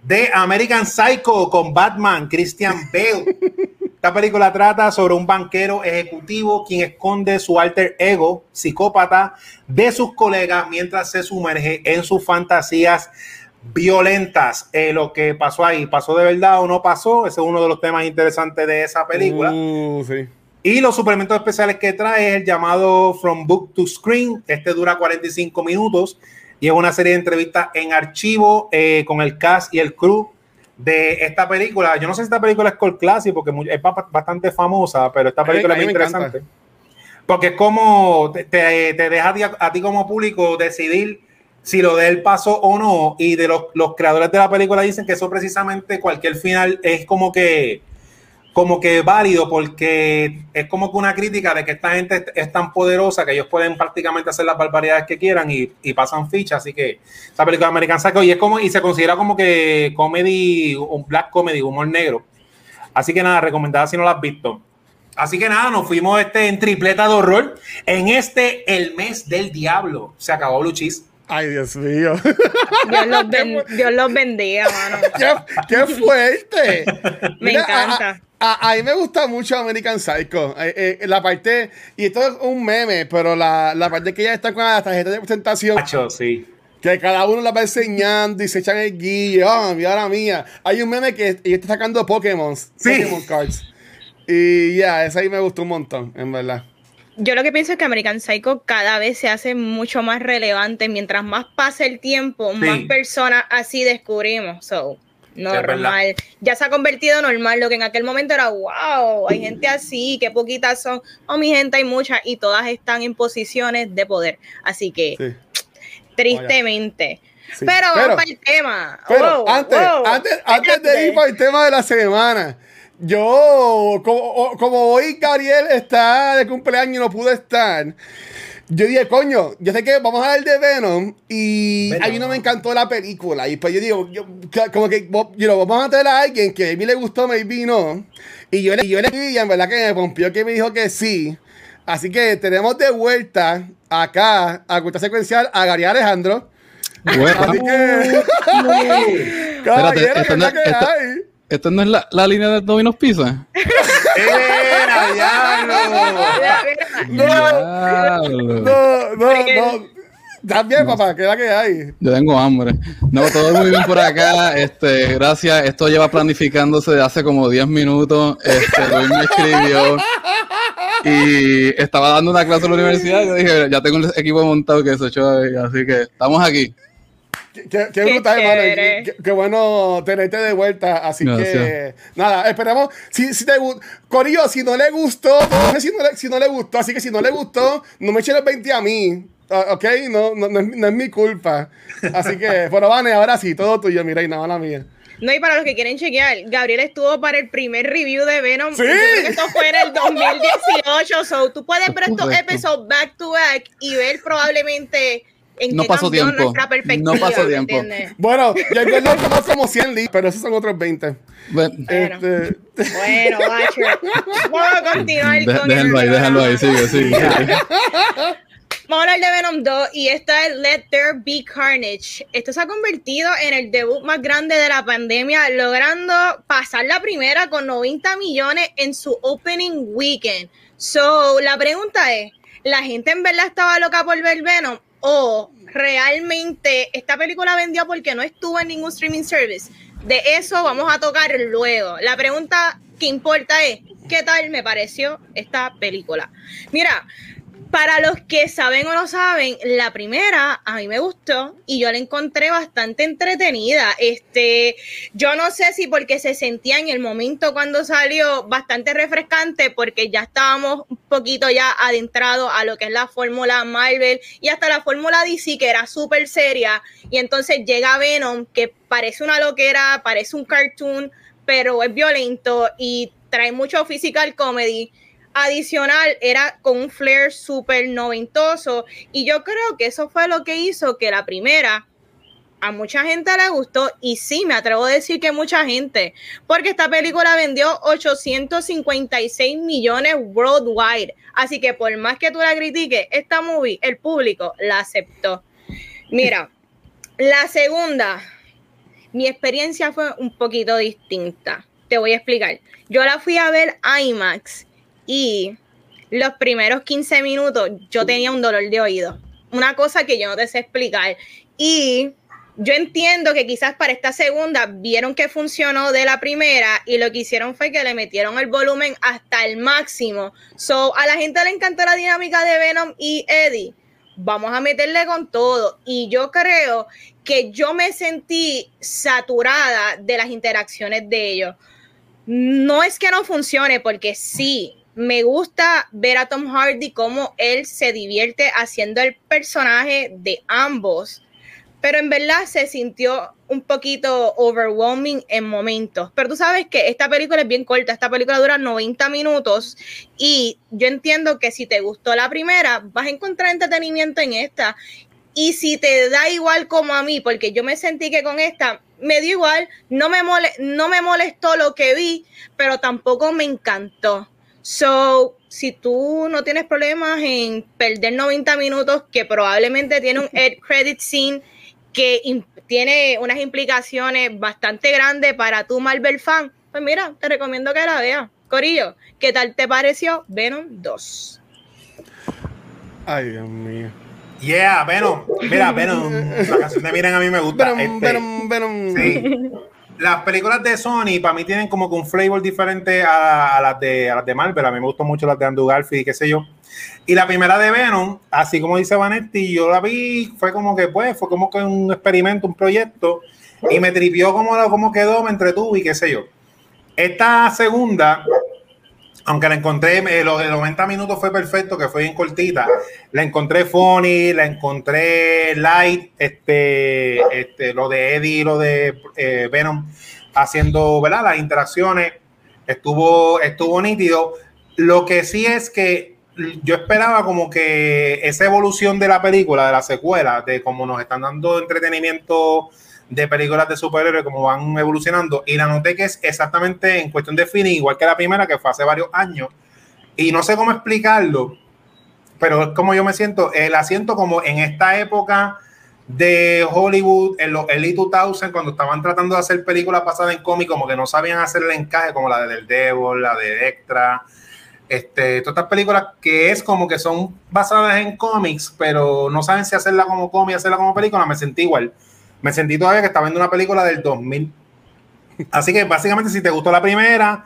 de American Psycho con Batman, Christian Bale. Esta película trata sobre un banquero ejecutivo quien esconde su alter ego psicópata de sus colegas mientras se sumerge en sus fantasías violentas. Eh, lo que pasó ahí, ¿pasó de verdad o no pasó? Ese es uno de los temas interesantes de esa película.
Uh, sí.
Y los suplementos especiales que trae es el llamado From Book to Screen. Este dura 45 minutos y es una serie de entrevistas en archivo eh, con el cast y el crew de esta película. Yo no sé si esta película es cult classic porque es ba- bastante famosa, pero esta película es muy interesante.
encanta.
Porque es como te, te- te deja a ti, a ti como público decidir si lo de él pasó o no. Y de los, los creadores de la película dicen que eso precisamente cualquier final es como que como que válido porque es como que una crítica de que esta gente es, tan poderosa que ellos pueden prácticamente hacer las barbaridades que quieran y, pasan ficha, así que esta película de American Psycho y es como y se considera como que comedy, un black comedy, humor negro. Así que nada, recomendada si no la has visto. Así que nada, nos fuimos este en tripleta de horror en este el mes del diablo. Se acabó Blue Cheese.
Ay, Dios mío.
Dios los, ben- Dios los bendiga, mano.
¡Qué, qué fuerte!
Me encanta.
A, a- a mí me gusta mucho American Psycho. Eh, eh, la parte, y esto es un meme, pero la, la parte que ya está con la tarjeta de presentación,
Macho, sí.
que cada uno la va enseñando y se echan el guillo. Ah, mira la mía. Hay un meme que ella está sacando Pokémon.
Sí.
Pokémon cards. Y ya, ese ahí me gustó un montón, en verdad.
Yo lo que pienso es que American Psycho cada vez se hace mucho más relevante. Mientras más pasa el tiempo, más personas así descubrimos. So, normal. Ya se ha convertido en normal. Lo que en aquel momento era, wow, hay gente así, qué poquitas son. Oh, mi gente, hay muchas y todas están en posiciones de poder. Así que,
Sí.
tristemente. Pero,
Pero-
vamos para el tema.
Pero
Wow,
antes,
wow.
antes, antes de ir para el tema de la semana, yo, como, como hoy Gabriel está de cumpleaños y no pude estar, yo dije, coño, yo sé que vamos a hablar de Venom y
Venom.
a mí no me encantó la película. Y pues yo digo, yo, como que you know, vamos a traer a alguien que a mí le gustó, maybe no. Y yo le, yo le y en verdad que me pompió que me dijo que sí. Así que tenemos de vuelta acá a cuenta secuencial a Gary Alejandro.
Bueno,
Así que. Caballero,
esto
¿qué es
no- esto- ¿esto no es la, la línea de Domino's Pizza?
¡Era, diablo!
No, no, no,
Porque-
no. ¿Estás bien, papá? ¿Qué es la que hay?
Yo tengo hambre. No, todo muy bien por acá. Este, gracias. Esto lleva planificándose de hace como 10 minutos. Este, Luis me escribió y estaba dando una clase en la universidad. Y yo dije, ya tengo el equipo montado que se echó ahí, Así que estamos aquí.
Qué, brutal, hermano. Qué, qué bueno tenerte de vuelta. Así que, nada, esperemos. Si, si te Corillo, si no le gustó, no sé si no le, si no le gustó. Así que si no le gustó, no me echen el 20 a mí. ¿Ok? No, no, no, es, no es mi culpa. Así que, bueno, Vane, ahora sí, todo tuyo, mira, y nada, la mía.
No, y para los que quieren chequear, Gabriel estuvo para el primer review de Venom.
¡Sí!
Yo creo que esto fue en el 2018. So, tú puedes ver estos episodios back to back y ver probablemente en
No
qué
pasó tiempo.
nuestra perspectiva.
No pasó
¿me
tiempo.
entiendes?
Bueno, ya yo no conozco como 100 leads, pero esos son otros 20.
Bueno.
Este,
Bueno, Watcher. Vamos a continuar
de-
con
déjenlo ahí,
el
déjenlo ahí, sigue. sigue.
Vamos a hablar de Venom 2 y esta es Let There Be Carnage. Esto se ha convertido en el debut más grande de la pandemia, logrando pasar la primera con 90 millones en su opening weekend. So, la pregunta es, ¿la gente en verdad estaba loca por ver Venom o realmente esta película vendió porque no estuvo en ningún streaming service? De eso vamos a tocar luego. La pregunta que importa es, ¿qué tal me pareció esta película? Mira, para los que saben o no saben, la primera a mí me gustó y yo la encontré bastante entretenida. Este, yo no sé si porque se sentía en el momento cuando salió bastante refrescante, porque ya estábamos un poquito ya adentrados a lo que es la fórmula Marvel y hasta la fórmula DC, que era súper seria. Y entonces llega Venom, que parece una loquera, parece un cartoon, pero es violento y trae mucho physical comedy adicional era con un flair súper noventoso y yo creo que eso fue lo que hizo que la primera a mucha gente le gustó y sí, me atrevo a decir que mucha gente, porque esta película vendió 856 millones worldwide, así que por más que tú la critiques, esta movie, el público la aceptó. Mira, la segunda, mi experiencia fue un poquito distinta. Te voy a explicar. Yo la fui a ver IMAX y los primeros 15 minutos yo tenía un dolor de oído. Una cosa que yo no te sé explicar. Y yo entiendo que quizás para esta segunda vieron que funcionó de la primera y lo que hicieron fue que le metieron el volumen hasta el máximo. So, a la gente le encantó la dinámica de Venom y Eddie. Vamos a meterle con todo. Y yo creo que yo me sentí saturada de las interacciones de ellos. No es que no funcione, porque sí, me gusta ver a Tom Hardy cómo él se divierte haciendo el personaje de ambos, pero en verdad se sintió un poquito overwhelming en momentos. Pero tú sabes que esta película es bien corta, esta película dura 90 minutos y yo entiendo que si te gustó la primera, vas a encontrar entretenimiento en esta. Y si te da igual como a mí, porque yo me sentí que con esta me dio igual, no me, mole- no me molestó lo que vi, pero tampoco me encantó. So, si tú no tienes problemas en perder 90 minutos, que probablemente tiene un end credit scene que tiene unas implicaciones bastante grandes para tu Marvel fan, pues mira, te recomiendo que la veas. Corillo, ¿qué tal te pareció Venom 2?
ay, Dios mío.
Yeah, Venom. Mira, Venom. La canción de Miren a mí me gusta.
Venom,
Este,
Venom, Venom.
Sí. Las películas de Sony para mí tienen como que un flavor diferente a, las de las de Marvel. A mí me gustan mucho las de Andrew Garfield y qué sé yo. Y la primera de Venom, así como dice Vanetti, yo la vi, fue como que pues, fue como que un experimento, un proyecto, y me tripió como, como quedó, me entretuvo y qué sé yo. Esta segunda, aunque la encontré, eh, los, los 90 minutos fue perfecto, que fue bien cortita. La encontré funny, la encontré light, este, este, lo de Eddie lo de eh, Venom haciendo, ¿verdad? Las interacciones, estuvo, estuvo nítido. Lo que sí es que yo esperaba como que esa evolución de la película, de la secuela, de cómo nos están dando entretenimiento de películas de superhéroes, cómo van evolucionando, y la noté que es exactamente en cuestión de feeling, igual que la primera, que fue hace varios años, y no sé cómo explicarlo, pero es como yo me siento, el asiento como en esta época de Hollywood, en los early 2000, cuando estaban tratando de hacer películas basadas en cómic, como que no sabían hacer el encaje, como la de Del Devil, la de Extra, Este, todas estas películas que es como que son basadas en cómics, pero no saben si hacerla como cómic, hacerla como película, me sentí igual. Me sentí todavía que estaba viendo una película del 2000. Así que básicamente si te gustó la primera,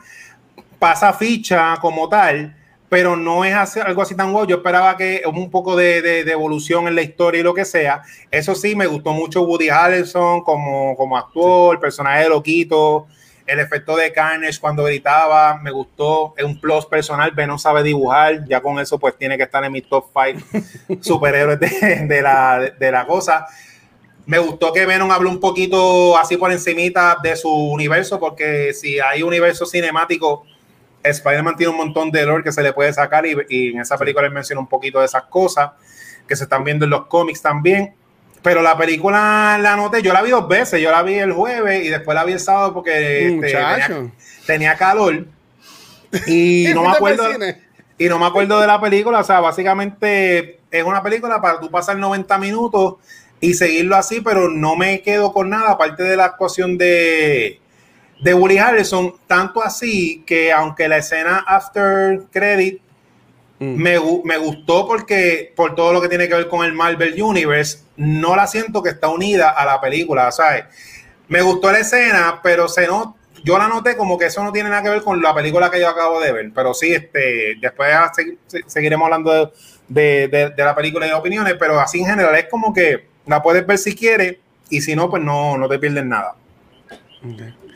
pasa ficha como tal, pero no es así- algo así tan guau. Yo esperaba que un poco de, de- de evolución en la historia y lo que sea. Eso sí, me gustó mucho Woody Harrelson como, como actuó, el personaje de Loquito, el efecto de Carnage cuando gritaba, me gustó. Es un plus personal, Venom sabe dibujar, ya con eso pues tiene que estar en mi top 5 superhéroes de, de la, de la cosa. Me gustó que Venom habló un poquito así por encimita de su universo, porque si hay universo cinemático, Spider-Man tiene un montón de lore que se le puede sacar y, y en esa película él menciona un poquito de esas cosas que se están viendo en los cómics también. Pero la película la noté, yo la vi dos veces, yo la vi el jueves y después la vi el sábado porque este, tenía, tenía calor. Y no me
¿Fuiste
acuerdo y no me acuerdo de la película, o sea, básicamente es una película para tú pasar 90 minutos y seguirlo así, pero no me quedo con nada, aparte de la actuación de, de Woody Harrelson, tanto así que aunque la escena after credit
Mm.
me, me gustó porque por todo lo que tiene que ver con el Marvel Universe, no la siento que está unida a la película, ¿sabes? Me gustó la escena, pero se no, yo la noté como que eso no tiene nada que ver con la película que yo acabo de ver, pero sí, este, después segui- se- seguiremos hablando de, de- de- de la película y de opiniones, pero así en general es como que la puedes ver si quieres y si no, pues no, no te pierdes nada.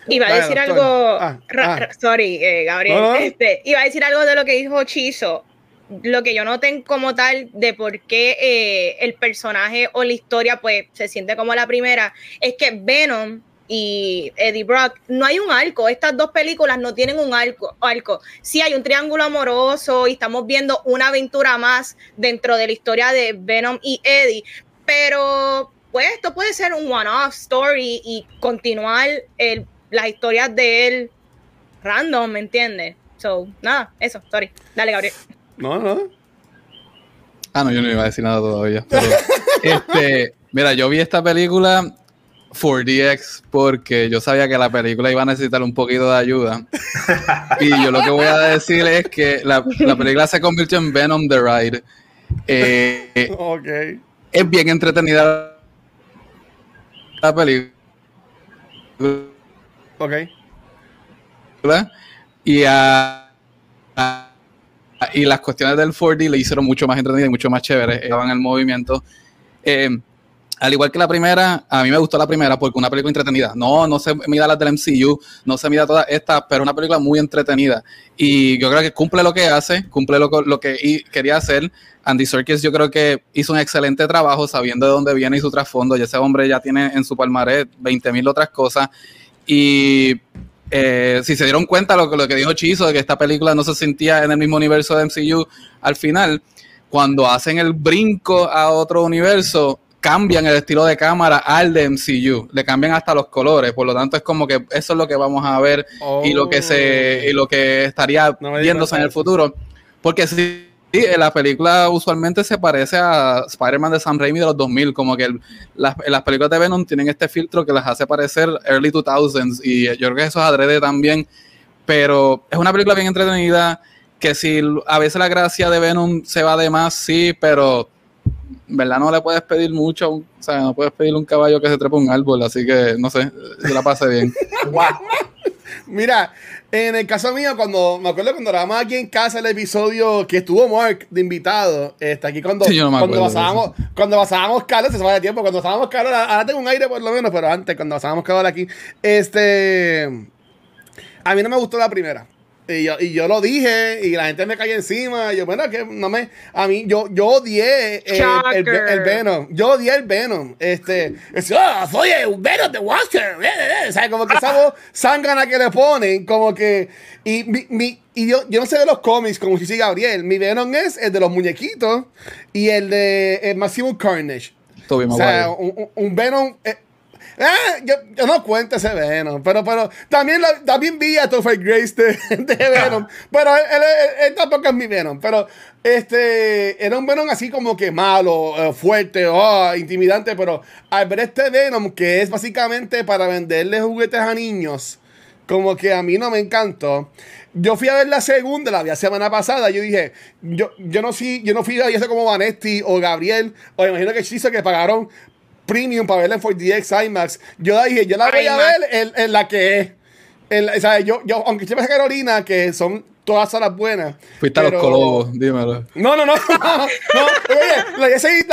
Iba a decir algo,
Ah, ah.
sorry, eh, Gabriel,
No, no.
Este, iba a decir algo de lo que dijo Chizo. Lo que yo noté como tal de por qué eh, el personaje o la historia pues se siente como la primera es que Venom y Eddie Brock no hay un arco. Estas dos películas no tienen un arco. arco. Sí hay un triángulo amoroso y estamos viendo una aventura más dentro de la historia de Venom y Eddie, pero pues esto puede ser un one-off story y continuar el, las historias de él random, ¿me entiendes? So, nada, eso, sorry. Dale, Gabriel.
No, no.
Ah, no, yo no iba a decir nada todavía. pero, este, mira, yo vi esta película 4DX porque yo sabía que la película iba a necesitar un poquito de ayuda. Y yo lo que voy a decir es que la, la película se convirtió en Venom the Ride. Eh,
Ok.
Es bien entretenida la película.
Ok.
y, a- a- y las cuestiones del 4D le hicieron mucho más entretenida y mucho más chévere. Estaban en el movimiento. Eh, al igual que la primera, a mí me gustó la primera porque una película entretenida. No, no se mida las del MCU, no se mida todas estas, pero una película muy entretenida. Y yo creo que cumple lo que hace, cumple lo, lo que quería hacer. Andy Serkis yo creo que hizo un excelente trabajo sabiendo de dónde viene y su trasfondo. Y ese hombre ya tiene en su palmarés 20 mil otras cosas. Y eh, si se dieron cuenta lo, lo que dijo Chizo, de que esta película no se sentía en el mismo universo de MCU, al final, cuando hacen el brinco a otro universo, cambian el estilo de cámara al de MCU, le cambian hasta los colores, por lo tanto es como que eso es lo que vamos a ver y lo que se y lo que estaría
No
viéndose en el futuro, porque sí, sí, la película usualmente se parece a Spider-Man de Sam Raimi de los 2000, como que el- las, las películas de Venom tienen este filtro que las hace parecer early 2000s y yo creo que eso es adrede también, pero es una película bien entretenida que si a veces la gracia de Venom se va de más, sí, pero verdad no le puedes pedir mucho, o sea, no puedes pedirle un caballo que se trepa un árbol, así que no sé, yo la pasé bien.
Mira, en el caso mío, cuando me acuerdo cuando grabamos aquí en casa el episodio que estuvo Mark de invitado, está aquí cuando,
Sí, no
cuando pasábamos, cuando calor, se sabe de tiempo, cuando pasábamos calor, ahora tengo un aire por lo menos, pero antes, cuando pasábamos calor aquí, este, a mí no me gustó la primera. Y yo, y yo lo dije, y la gente me cayó encima. Y yo, bueno, que no me. A mí, yo, yo odié eh, el, el, el Venom. Yo odié el Venom. Este. decía, "Ah, oye, un Venom de Walker. eh, eh", O sea, como que esa voz zángana que le ponen, como que. Y, mi, mi- y yo, yo no sé de los cómics, como si Gabriel. Mi Venom es el de los muñequitos y el de el Maximum Carnage.
Tobey
O sea, un, un- un Venom. eh, ah, yo, yo no cuento ese Venom, pero, pero también, la- también vi a Topher Grace de, de Venom, pero él, él- él- él tampoco es mi Venom, pero este era un Venom así como que malo, eh, fuerte, oh, intimidante, pero al ver este Venom que es básicamente para venderle juguetes a niños, como que a mí no me encantó. Yo fui a ver la segunda, la vi la semana pasada. Yo dije, yo, yo no fui, yo no fui a ver eso como Vanetti o Gabriel, o imagino que Chizo que pagaron premium para verla en 4DX IMAX. Yo la dije, yo la voy a ver en, en la que es. En la- o sea, yo, yo, aunque siempre Carolina, que son todas salas buenas.
Fuiste a los
pero-
colobos, dímelo.
no, no, no, no, no, oye, la que se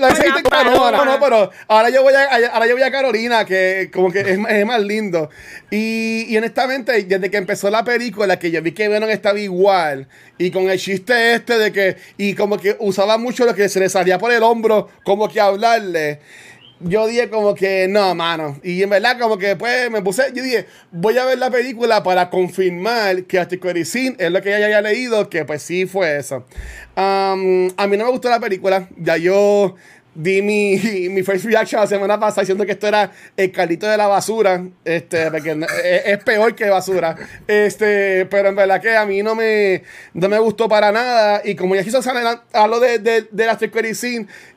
la, no, no, no, pero ahora yo voy a, ahora yo voy a Carolina, que como que es, es más lindo. Y, y honestamente, desde que empezó la película, que yo vi que Venom estaba igual, y con el chiste este de que, y como que usaba mucho lo que se le salía por el hombro, como que hablarle. Yo dije como que no, mano. Y en verdad como que pues me puse, yo dije, voy a ver la película para confirmar que Sin es lo que ya había leído, que pues sí fue eso. A mí no me gustó la película, ya yo di mi, mi first reaction la semana pasada diciendo que esto era el carrito de la basura, este, porque no- es, es peor que basura, este, pero en verdad que a mí no me, no me gustó para nada y como ya quiso hablo de, de, de la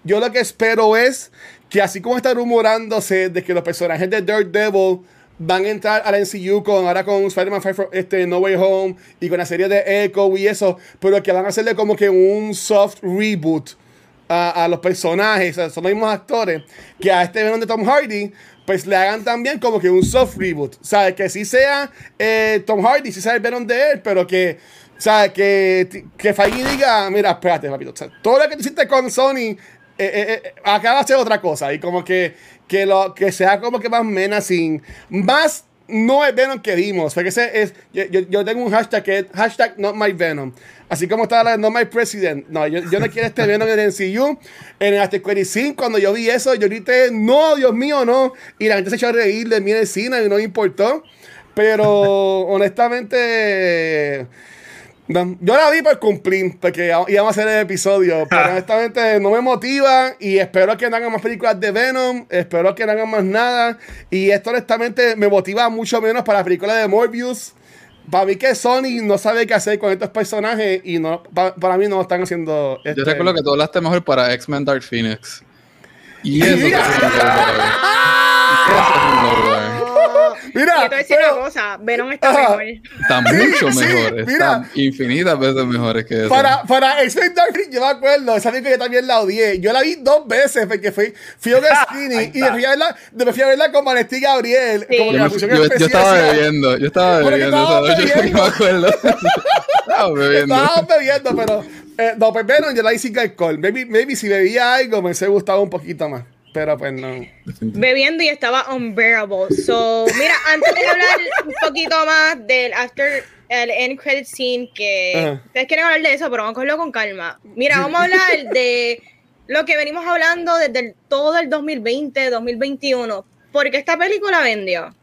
yo lo que espero es que así como está rumorándose de que los personajes de Daredevil van a entrar al MCU con ahora con Spider-Man este, No Way Home y con la serie de Echo y eso, pero que van a hacerle como que un soft reboot a, a los personajes, o sea, son los mismos actores, que a este Venom de Tom Hardy, pues le hagan también como que un soft reboot, ¿sabes? Que sí sea eh, Tom Hardy, sí sea el Venom de él, pero que, ¿sabes? Que, que diga, mira, espérate, papito, o sea, todo lo que hiciste con Sony, eh, eh, eh, acaba de ser otra cosa, y como que, que, lo, que sea como que más menacing, más no es Venom que vimos, porque ese es, yo, yo- tengo un hashtag que es hashtag not my Venom. Así como estaba la not my president. No, yo, yo no quiero este Venom en el MCU. En el After Credit Scene, cuando yo vi eso, yo grité, no, Dios mío, no. Y la gente se echó a reír de mí en el cine y no me importó. Pero honestamente, no, yo la vi por cumplir, porque íbamos a hacer el episodio, pero honestamente no me motiva y espero que no hagan más películas de Venom, espero que no hagan más nada y esto honestamente me motiva mucho menos para la película de Morbius. Para mí que Sony no sabe qué hacer con estos personajes y no pa- para mí no están haciendo.
Yo
este-
recuerdo que tú hablaste mejor para X-Men Dark Phoenix. Y eso es un
Mira,
Y te voy a decir
pero-
una cosa, Venom está
Ajá.
mejor.
Está mucho
sí,
mejor.
mira.
Están infinitas veces mejores que eso.
Para, para X-Men yo me acuerdo, esa película yo también la odié. Yo la vi dos veces porque fui, fui a
ahí
y
está.
me fui a verla, me fui a verla con Vanetti Gabriel.
Sí.
Como
yo, me-
función
yo- yo estaba bebiendo, yo estaba bebiendo esa noche, yo me acuerdo. estaba bebiendo.
Estábamos bebiendo, pero eh, no, pues Venom yo la hice sin alcohol. Maybe, maybe si bebía algo me hubiese gustado un poquito más. Pero pues no.
bebiendo y estaba unbearable. So, mira, antes de hablar un poquito más del after el end credit scene, que ustedes quieren hablar de eso, pero vamos a cogerlo con calma. Mira, vamos a hablar de lo que venimos hablando desde el- todo el 2020, 2021, porque esta película vendió.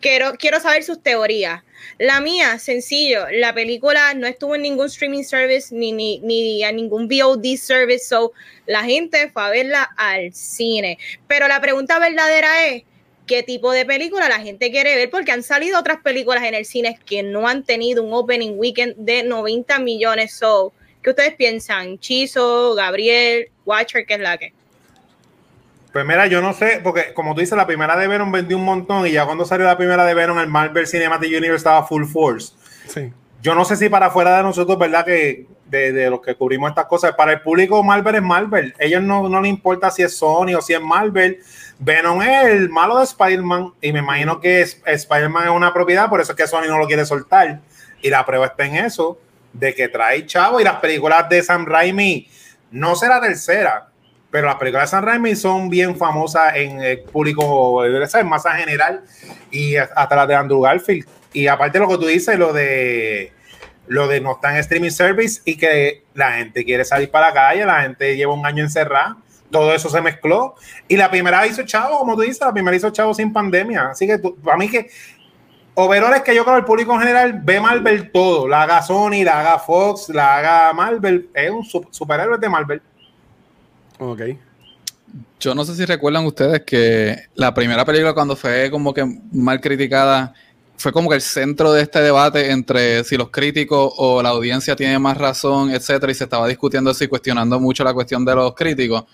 Quiero, quiero saber sus teorías. La mía, sencillo, la película no estuvo en ningún streaming service ni, ni, ni a ningún VOD service, so la gente fue a verla al cine. Pero la pregunta verdadera es, ¿qué tipo de película la gente quiere ver? Porque han salido otras películas en el cine que no han tenido un opening weekend de 90 millones. So, ¿qué ustedes piensan? Chizo, Gabriel, Watcher, ¿qué es la que?
Pues mira, yo no sé, porque como tú dices, la primera de Venom vendió un montón y ya cuando salió la primera de Venom, el Marvel Cinematic Universe estaba full force.
Sí.
Yo no sé si para afuera de nosotros, ¿verdad? Que de, de los que cubrimos estas cosas, para el público Marvel es Marvel. Ellos no, no les importa si es Sony o si es Marvel. Venom es el malo de Spider-Man y me imagino que es- Spider-Man es una propiedad, por eso es que Sony no lo quiere soltar. Y la prueba está en eso, de que trae chavo y las películas de Sam Raimi, no será tercera, pero las películas de Sam Raimi son bien famosas en el público, ¿sabes? masa general y hasta las de Andrew Garfield. Y aparte lo que tú dices, lo de lo de no estar en streaming service y que la gente quiere salir para la calle, la gente lleva un año encerrada, todo eso se mezcló. Y la primera hizo chavo, como tú dices, la primera hizo chavo sin pandemia. Así que tú- para mí que overall es que yo creo que el público en general ve Marvel todo, la haga Sony, la haga Fox, la haga Marvel, es un su- superhéroe de Marvel.
Ok.
Yo no sé si recuerdan ustedes que la primera película cuando fue como que mal criticada fue como que el centro de este debate entre si los críticos o la audiencia tienen más razón, etcétera, y se estaba discutiendo eso y cuestionando mucho la cuestión de los críticos.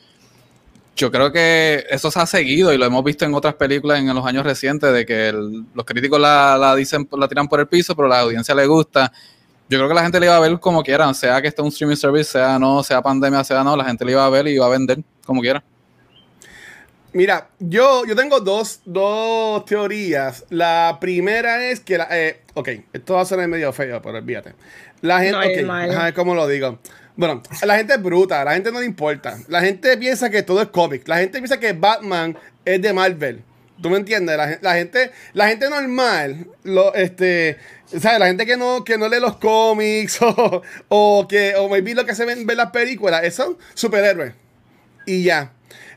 yo creo que eso se ha seguido y lo hemos visto en otras películas en los años recientes, de que los críticos la, la dicen, la tiran por el piso, pero la audiencia le gusta. Yo creo que la gente le iba a ver como quieran, sea que esté un streaming service, sea no, sea pandemia, sea no, la gente le iba a ver y iba a vender como quiera.
Mira, yo, yo tengo dos, dos teorías. La primera es que, la, eh, ok, esto va a sonar medio feo, pero olvídate. La gente, ok,
Normal.
ajá, ¿cómo lo digo? Bueno, la gente es bruta, la gente no le importa. La gente piensa que todo es cómic. La gente piensa que Batman es de Marvel. ¿Tú me entiendes? La, gen- la gente, la gente normal, lo, este, ¿sabes? La gente que no, que no lee los cómics o, o que, o maybe lo que se ven, ven las películas, es son superhéroes y ya.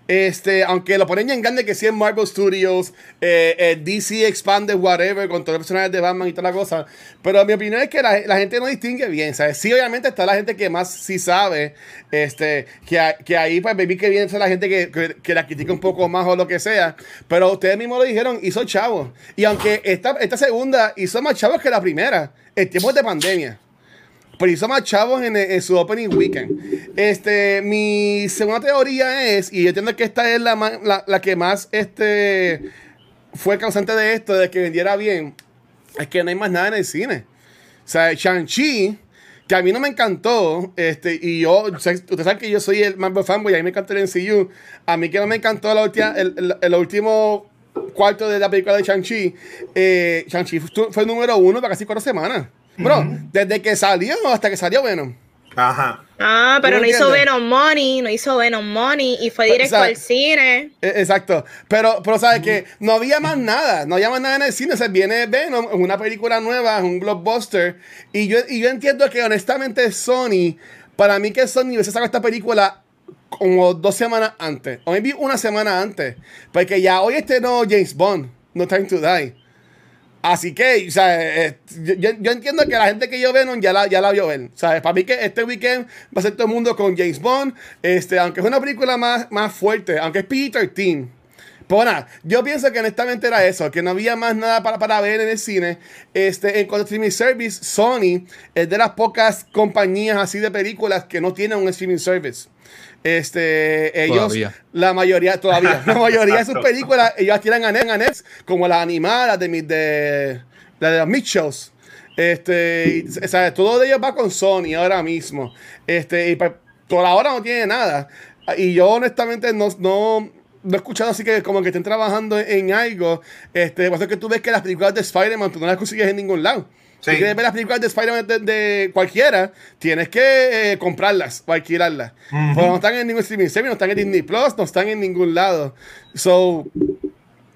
Este, aunque lo ponen en grande que sí en Marvel Studios, eh, eh, DC Expanded, whatever, con todos los personajes de Batman y toda la cosa. Pero mi opinión es que la, la gente no distingue bien, ¿sabes? Sí, obviamente está la gente que más sí sabe, este, que, que ahí, pues, baby, que viene la gente que, que, la critica un poco más o lo que sea. Pero ustedes mismos lo dijeron, hizo chavo. Y aunque esta, esta segunda hizo más chavos que la primera, en tiempos de pandemia. Pero hizo más chavos en, su opening weekend. Este, mi segunda teoría es, y yo entiendo que esta es la, la, la que más este, fue causante de esto, de que vendiera bien, es que no hay más nada en el cine. O sea, Shang-Chi, que a mí no me encantó, este, y yo, ustedes saben que yo soy el Marvel fanboy, a mí me encantó el MCU, a mí que no me encantó la última, el, el- el último cuarto de la película de Shang-Chi, eh, Shang-Chi fue, fue número uno para casi cuatro semanas. Bro, desde que salió hasta que salió Venom.
Ajá.
Ah, pero
¿Tú
no hizo? Venom Money, no hizo Venom Money y fue
Pero,
directo al cine.
Eh, Exacto. Pero, pero sabes que no había más nada. No había más nada en el cine. Se viene Venom, es una película nueva, es un blockbuster. Y yo, y yo entiendo que honestamente Sony, para mí que Sony hubiese sacado esta película como dos semanas antes. O maybe una semana antes. Porque ya hoy este no James Bond, No Time to Die. Así que, o sea, eh, yo, entiendo que la gente que yo Venom ya la, ya la vio ver. ¿sabes? Para mí que este weekend va a ser todo el mundo con James Bond. Este, aunque es una película más, más fuerte, aunque es PG-13. Pues nada, yo pienso que honestamente era eso, que no había más nada para, para ver en el cine. Este, en cuanto streaming service, Sony es de las pocas compañías así de películas que no tienen un streaming service. Este, ellos,
Todavía.
la mayoría, todavía, la mayoría de sus películas, ellos tiran a Net- a Netflix, como las animadas de, de, la de los Mitchells. Este, y, o sea, todo de ellos va con Sony ahora mismo. Este, y pa- por ahora no tiene nada. Y yo honestamente no, no, no he escuchado así que como que estén trabajando en, algo. Este, es que tú ves que las películas de Spider-Man tú no las consigues en ningún lado. Si quieres ver las películas de Spider-Man de, de cualquiera, tienes que eh, comprarlas o alquilarlas. Porque no están en ningún streaming service, no están en Disney Plus, no están en ningún lado. So,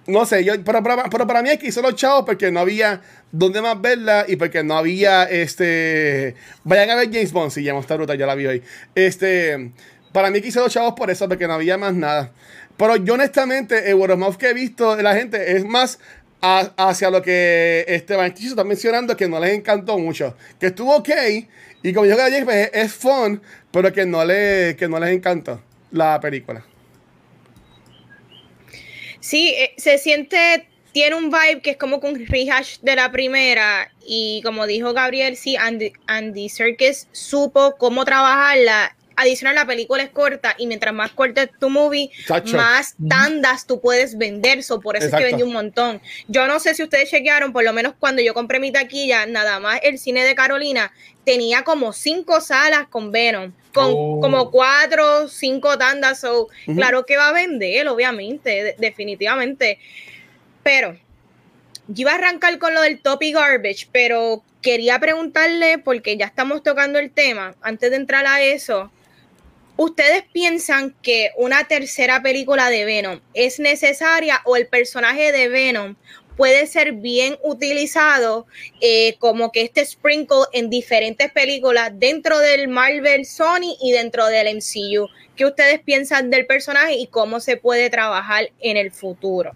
no sé, yo, pero, pero- pero para mí es que hizo los chavos porque no había dónde más verla y porque no había este. Vayan a ver James Bond, si esta ruta, ya la vi hoy. Este. Para mí que hizo los chavos por eso, porque no había más nada. Pero yo honestamente, el word of mouth que he visto de la gente es más hacia lo que este Valentín está mencionando que no les encantó mucho. Que estuvo ok y como yo que pues, es fun, pero que no, le, que no les encantó la película.
Sí, eh, se siente, tiene un vibe que es como un rehash de la primera y como dijo Gabriel, sí, Andy, Andy Serkis supo cómo trabajarla. Adicional, la película es corta y mientras más corta es tu movie,
Chacho.
más tandas tú puedes vender. So, por eso es
Exacto.
que vendí un montón. Yo no sé si ustedes chequearon, por lo menos cuando yo compré mi taquilla, nada más el cine de Carolina tenía como cinco salas con Venom, con
Oh.
como cuatro, cinco tandas. So, claro que va a vender, obviamente, de- definitivamente. Pero yo iba a arrancar con lo del Topic Garbage, pero quería preguntarle, porque ya estamos tocando el tema, antes de entrar a eso, ¿ustedes piensan que una tercera película de Venom es necesaria o el personaje de Venom puede ser bien utilizado eh, como que este sprinkle en diferentes películas dentro del Marvel Sony y dentro del MCU? ¿Qué ustedes piensan del personaje y cómo se puede trabajar en el futuro?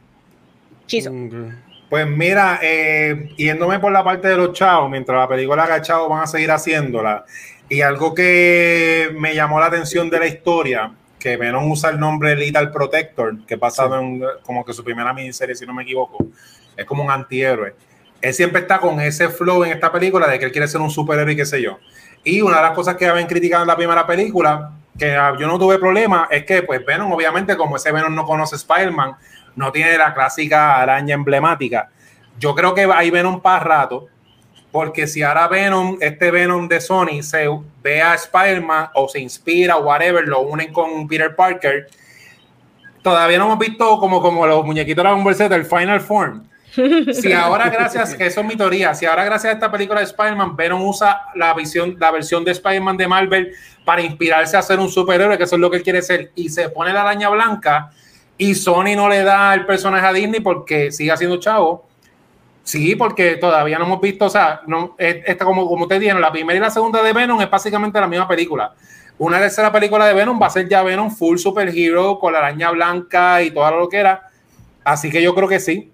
Chizo.
Mm,
Pues mira, eh, yéndome por la parte de los chavos, mientras la película haga chavos van a seguir haciéndola. Y algo que me llamó la atención de la historia, que Venom usa el nombre Lethal Protector, que es basado en como que su primera miniserie, si no me equivoco, es como un antihéroe. Él siempre está con ese flow en esta película de que él quiere ser un superhéroe y qué sé yo. Y una de las cosas que habían criticado en la primera película que ah, yo no tuve problema, es que pues Venom, obviamente, como ese Venom no conoce Spider-Man, no tiene la clásica araña emblemática. Yo creo que hay Venom para rato, porque si ahora Venom, este Venom de Sony, se ve a Spider-Man o se inspira o whatever, lo unen con Peter Parker, todavía no hemos visto como, como los muñequitos de Dragon Ball Z, el Final Form. Si ahora gracias, que eso es mi teoría, si ahora gracias a esta película de Spider-Man, Venom usa la, visión, la versión de Spider-Man de Marvel para inspirarse a ser un superhéroe, que eso es lo que él quiere ser, y se pone la araña blanca, y Sony no le da el personaje a Disney porque sigue siendo chavo. Sí, porque todavía no hemos visto, o sea, no, esta como, como te dijeron, la primera y la segunda de Venom es básicamente la misma película. Una tercera película de Venom va a ser ya Venom full superhero con la araña blanca y toda lo que era. Así que yo creo que sí.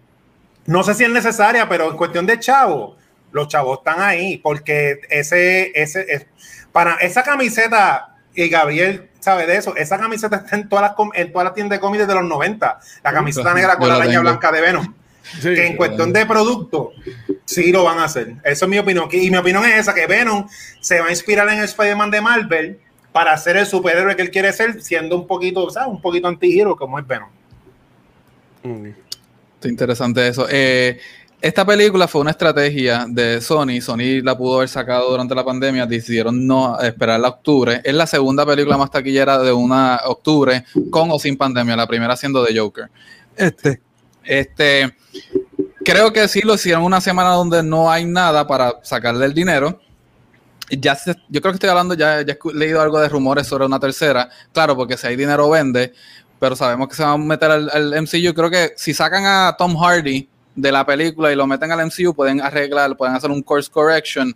No sé si es necesaria, pero en cuestión de chavo, los chavos están ahí porque ese, ese, es, para esa camiseta, y Gabriel sabe de eso, esa camiseta está en todas las, en todas las tiendas de cómics de los 90, la camiseta negra con la araña blanca de Venom. Que en cuestión de producto, sí lo van a hacer. Eso es mi opinión. Y mi opinión es esa, que Venom se va a inspirar en el Spider-Man de Marvel para ser el superhéroe que él quiere ser, siendo un poquito, ¿sabes? Un poquito antihero como es Venom.
interesante eso. Eh, esta película fue una estrategia de Sony. Sony la pudo haber sacado durante la pandemia. Decidieron no esperar a octubre. Es la segunda película más taquillera de una octubre con o sin pandemia. La primera siendo de Joker. Este, este, creo que sí lo hicieron una semana donde no hay nada para sacarle el dinero. Ya yo creo que estoy hablando, ya, he leído algo de rumores sobre una tercera. Claro, porque si hay dinero vende, pero sabemos que se van a meter al, al MCU. Creo que si sacan a Tom Hardy de la película y lo meten al MCU, pueden arreglar, pueden hacer un course correction.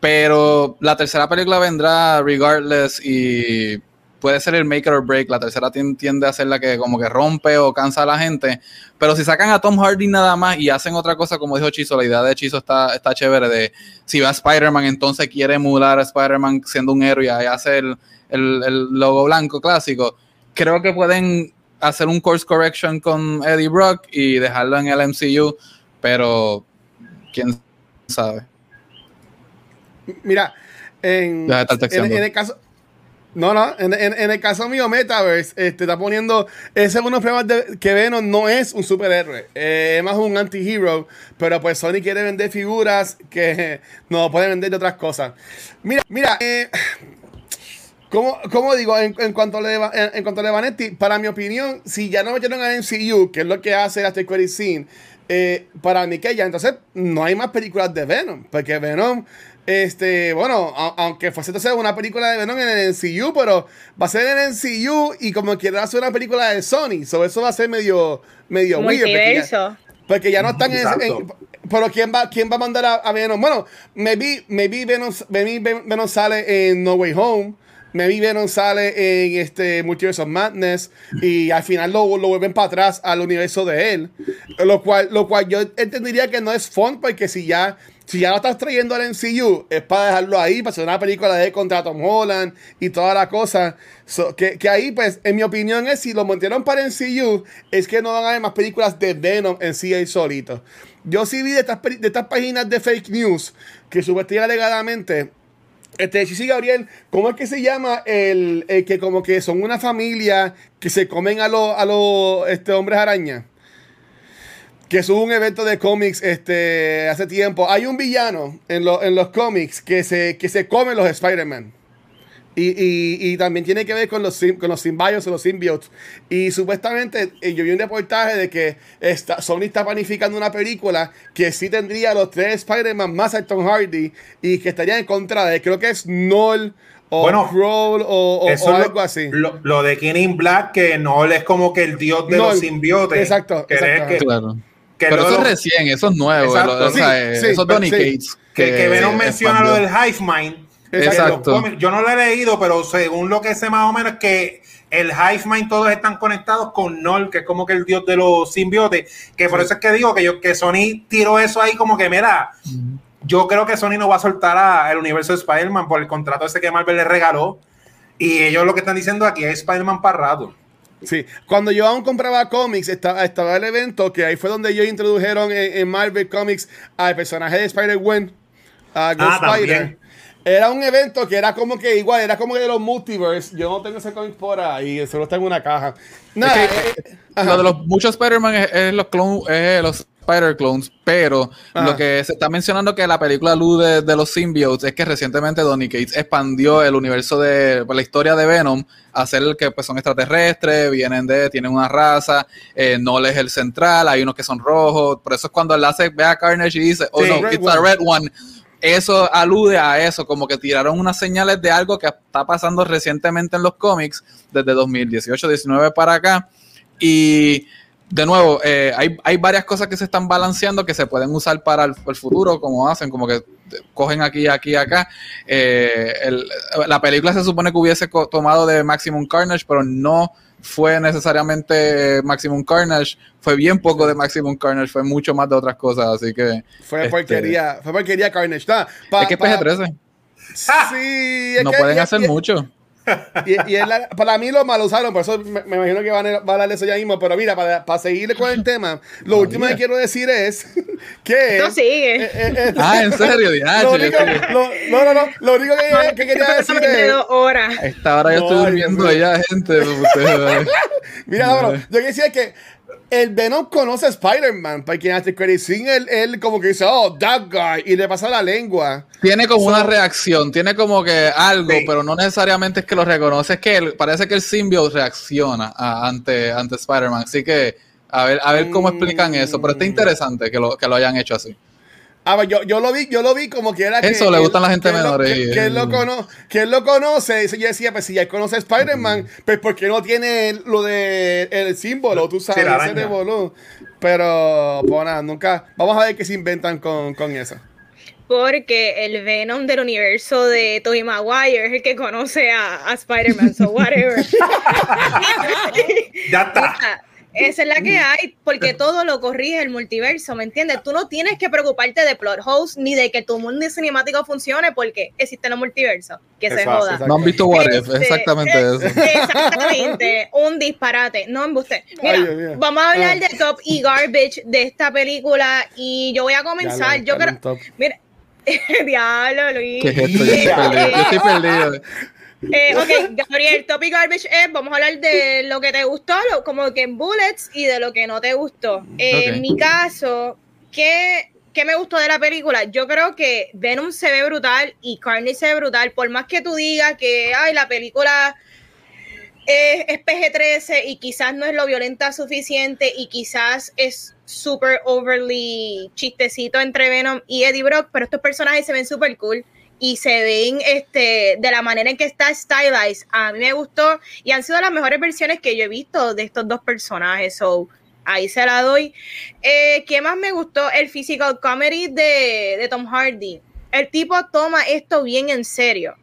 Pero la tercera película vendrá regardless y puede ser el maker or break. La tercera tiende a ser la que como que rompe o cansa a la gente. Pero si sacan a Tom Hardy nada más y hacen otra cosa, como dijo Chizo, la idea de Chizo está, está chévere. De si va a Spider-Man, entonces quiere emular a Spider-Man siendo un héroe y hace el, el, logo blanco clásico. Creo que pueden hacer un course correction con Eddie Brock y dejarlo en el MCU, pero quién sabe.
Mira, en, en, el caso, no, no, en, el caso mío, Metaverse este, está poniendo. Ese es uno de los de que Venom no es un superhéroe, eh, es más un anti-hero. Pero pues Sony quiere vender figuras que no pueden vender de otras cosas. Mira, mira, eh, como, digo, en, cuanto a en, en, cuanto a Vanetti, para mi opinión, si ya no metieron a MCU, que es lo que hace el credit scene, eh, para mí que ya entonces no hay más películas de Venom, porque Venom este, bueno, aunque fuese entonces una película de Venom en el MCU, pero va a ser en el MCU y como quiera hacer una película de Sony, so eso va a ser medio, medio weird. Porque ya, porque ya, no están en, Pero ¿quién va, quién va a mandar a, Venom? Bueno, maybe, maybe, Venom, maybe Venom sale en No Way Home. Maybe Venom sale en este Multiverse of Madness y al final lo, lo, vuelven para atrás al universo de él. Lo cual, lo cual yo entendería que no es fun porque si ya si ya lo estás trayendo al MCU, es para dejarlo ahí, para hacer una película de contra Tom Holland y toda la cosa. que, ahí, pues, en mi opinión es, si lo montaron para el MCU, es que no van a haber más películas de Venom en sí ahí solito. Yo sí vi de estas, de estas páginas de fake news que supuestamente alegadamente este, sí, Gabriel, ¿cómo es que se llama el, que como que son una familia que se comen a los a los este, hombres araña? Que es un evento de cómics este, hace tiempo. Hay un villano en, en los cómics que se, que se come los Spider-Man. Y, y, también tiene que ver con los, con los o los symbiotes. Y supuestamente eh, yo vi un reportaje de que está, Sony está planificando una película que sí tendría los tres Spider-Man más a Tom Hardy y que estaría en contra de, creo que es Null o bueno, o, algo así.
Lo, de King Black, que Null es como que el dios de los simbiotes.
Exacto. exacto.
claro. Pero eso es recién, eso es nuevo. Exacto, sí, sí, eso es Donny Cates.
Que, que, Venom menciona lo del Hive Mind. Exacto. Yo no lo he leído, pero según lo que sé más o menos que el Hive Mind todos están conectados con Nol, que es como que el dios de los simbiotes. Que por eso es que digo que, yo, que Sony tiró eso ahí como que, mira, yo creo que Sony no va a soltar el universo de Spider-Man por el contrato ese que Marvel le regaló. Y ellos lo que están diciendo aquí es Spider-Man para rato.
Sí, cuando yo aún compraba cómics, estaba, estaba el evento que ahí fue donde ellos introdujeron en, Marvel Comics al personaje de Spider-Gwen, a Ghost ah, Spider. Era un evento que era como que igual, era como que de los multiverse. Yo no tengo ese cómic por ahí, solo está en una caja. Nada,
Es que,
eh,
eh, lo de los muchos Spider-Man es, es los clon- es los Spider Clones, pero lo que se está mencionando que la película alude de los symbiotes es que recientemente Donny Cates expandió el universo de pues, la historia de Venom a hacer que pues, son extraterrestres, vienen de, tienen una raza, eh, no es el central, hay unos que son rojos, por eso es cuando él hace, ve a Carnage y dice, oh
Sí,
no, it's a red one. Eso alude a eso, como que tiraron unas señales de algo que está pasando recientemente en los cómics, desde 2018-19 para acá. Y de nuevo, eh, hay, hay varias cosas que se están balanceando que se pueden usar para el, el futuro, como hacen, como que cogen aquí, aquí, acá. Eh, el- la película se supone que hubiese tomado de Maximum Carnage, pero no fue necesariamente Maximum Carnage, fue bien poco de Maximum Carnage, fue mucho más de otras cosas, así que...
Fue
este,
porquería, fue porquería Carnage. Nah, pa-
es que es
pa-
PG-13,
Sí, es
no
que-
pueden hacer mucho.
Y, y es la- para mí lo mal usaron, por eso me, me imagino que van a, van a hablar de eso ya mismo. Pero mira, para, para seguir con el tema, lo último que quiero decir es que.
Esto sigue.
eh, eh, eh,
Ah, en serio,
lo único,
estoy-
lo- no, no, no. Lo único que, que quería decir
de
es.
dos horas.
A esta hora yo
No,
estoy durmiendo
mío.
ya, gente. ustedes-
Mira,
No.
bro, yo quería decir que el Venom conoce a Spider-Man. Porque en After Credit Scene él, él como que dice, oh, that guy. Y le pasa la lengua.
Tiene como
So-
una reacción, tiene como que algo,
Sí.
pero no necesariamente es que lo reconoce, es que el- parece que el symbiote reacciona a- ante, ante Spider-Man. Así que a ver, a ver cómo explican eso, pero está
Mm.
interesante que lo, que lo hayan hecho así.
Ah, pues yo, yo lo vi, yo lo vi como que era que
Eso le
él-
gustan la gente
que él lo-
menor,
Que, que él lo cono- que él lo conoce. Y yo decía, pues si ya él conoce a Spider-Man, pues ¿por qué no tiene lo de el símbolo? Tú sabes,
Sí,
ese revolú. Pero, pues nada, nunca. Vamos a ver qué se inventan con, con eso.
Porque el Venom del universo de Tobey Maguire es el que conoce a, a Spider-Man, so whatever.
Ya está.
Esa es la que hay, porque todo lo corrige el multiverso, ¿me entiendes? Tú no tienes que preocuparte de plot holes ni de que tu mundo cinemático funcione porque existen los multiversos. Que se joda.
No han visto What If,
Este,
exactamente
eh,
eso.
Exactamente, un disparate. No embuste. Mira,
Ay,
vamos a hablar
Ah.
de top y garbage de esta película y yo voy a comenzar. Yo creo. Mira, diablo, Luis.
¿Qué es esto? Yo estoy perdido. Yo estoy perdido.
Eh, ok, Gabriel, top y garbage es, vamos a hablar de lo que te gustó, lo- como que en bullets y de lo que no te gustó. Eh,
Ok.
En mi caso, ¿qué, ¿qué me gustó de la película? Yo creo que Venom se ve brutal y Carnage se ve brutal, por más que tú digas que, ay, la película es, es PG-13 y quizás no es lo violenta suficiente y quizás es súper overly chistecito entre Venom y Eddie Brock, pero estos personajes se ven súper cool y se ven este de la manera en que está stylized. A mí me gustó y han sido las mejores versiones que yo he visto de estos dos personajes. So, ahí se la doy. Eh, ¿Qué más me gustó? El physical comedy de, de Tom Hardy. El tipo toma esto bien en serio.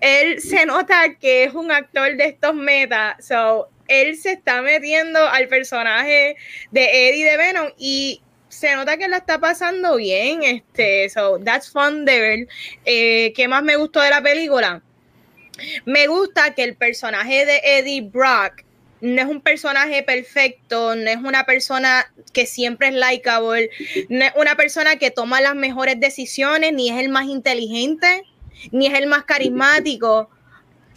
Él se nota que es un actor de estos metas. So, él se está metiendo al personaje de Eddie de Venom y se nota que la está pasando bien. Este, so that's fun de ver. Eh, ¿Qué más me gustó de la película? Me gusta que el personaje de Eddie Brock no es un personaje perfecto, no es una persona que siempre es likable, no es una persona que toma las mejores decisiones, ni es el más inteligente, ni es el más carismático,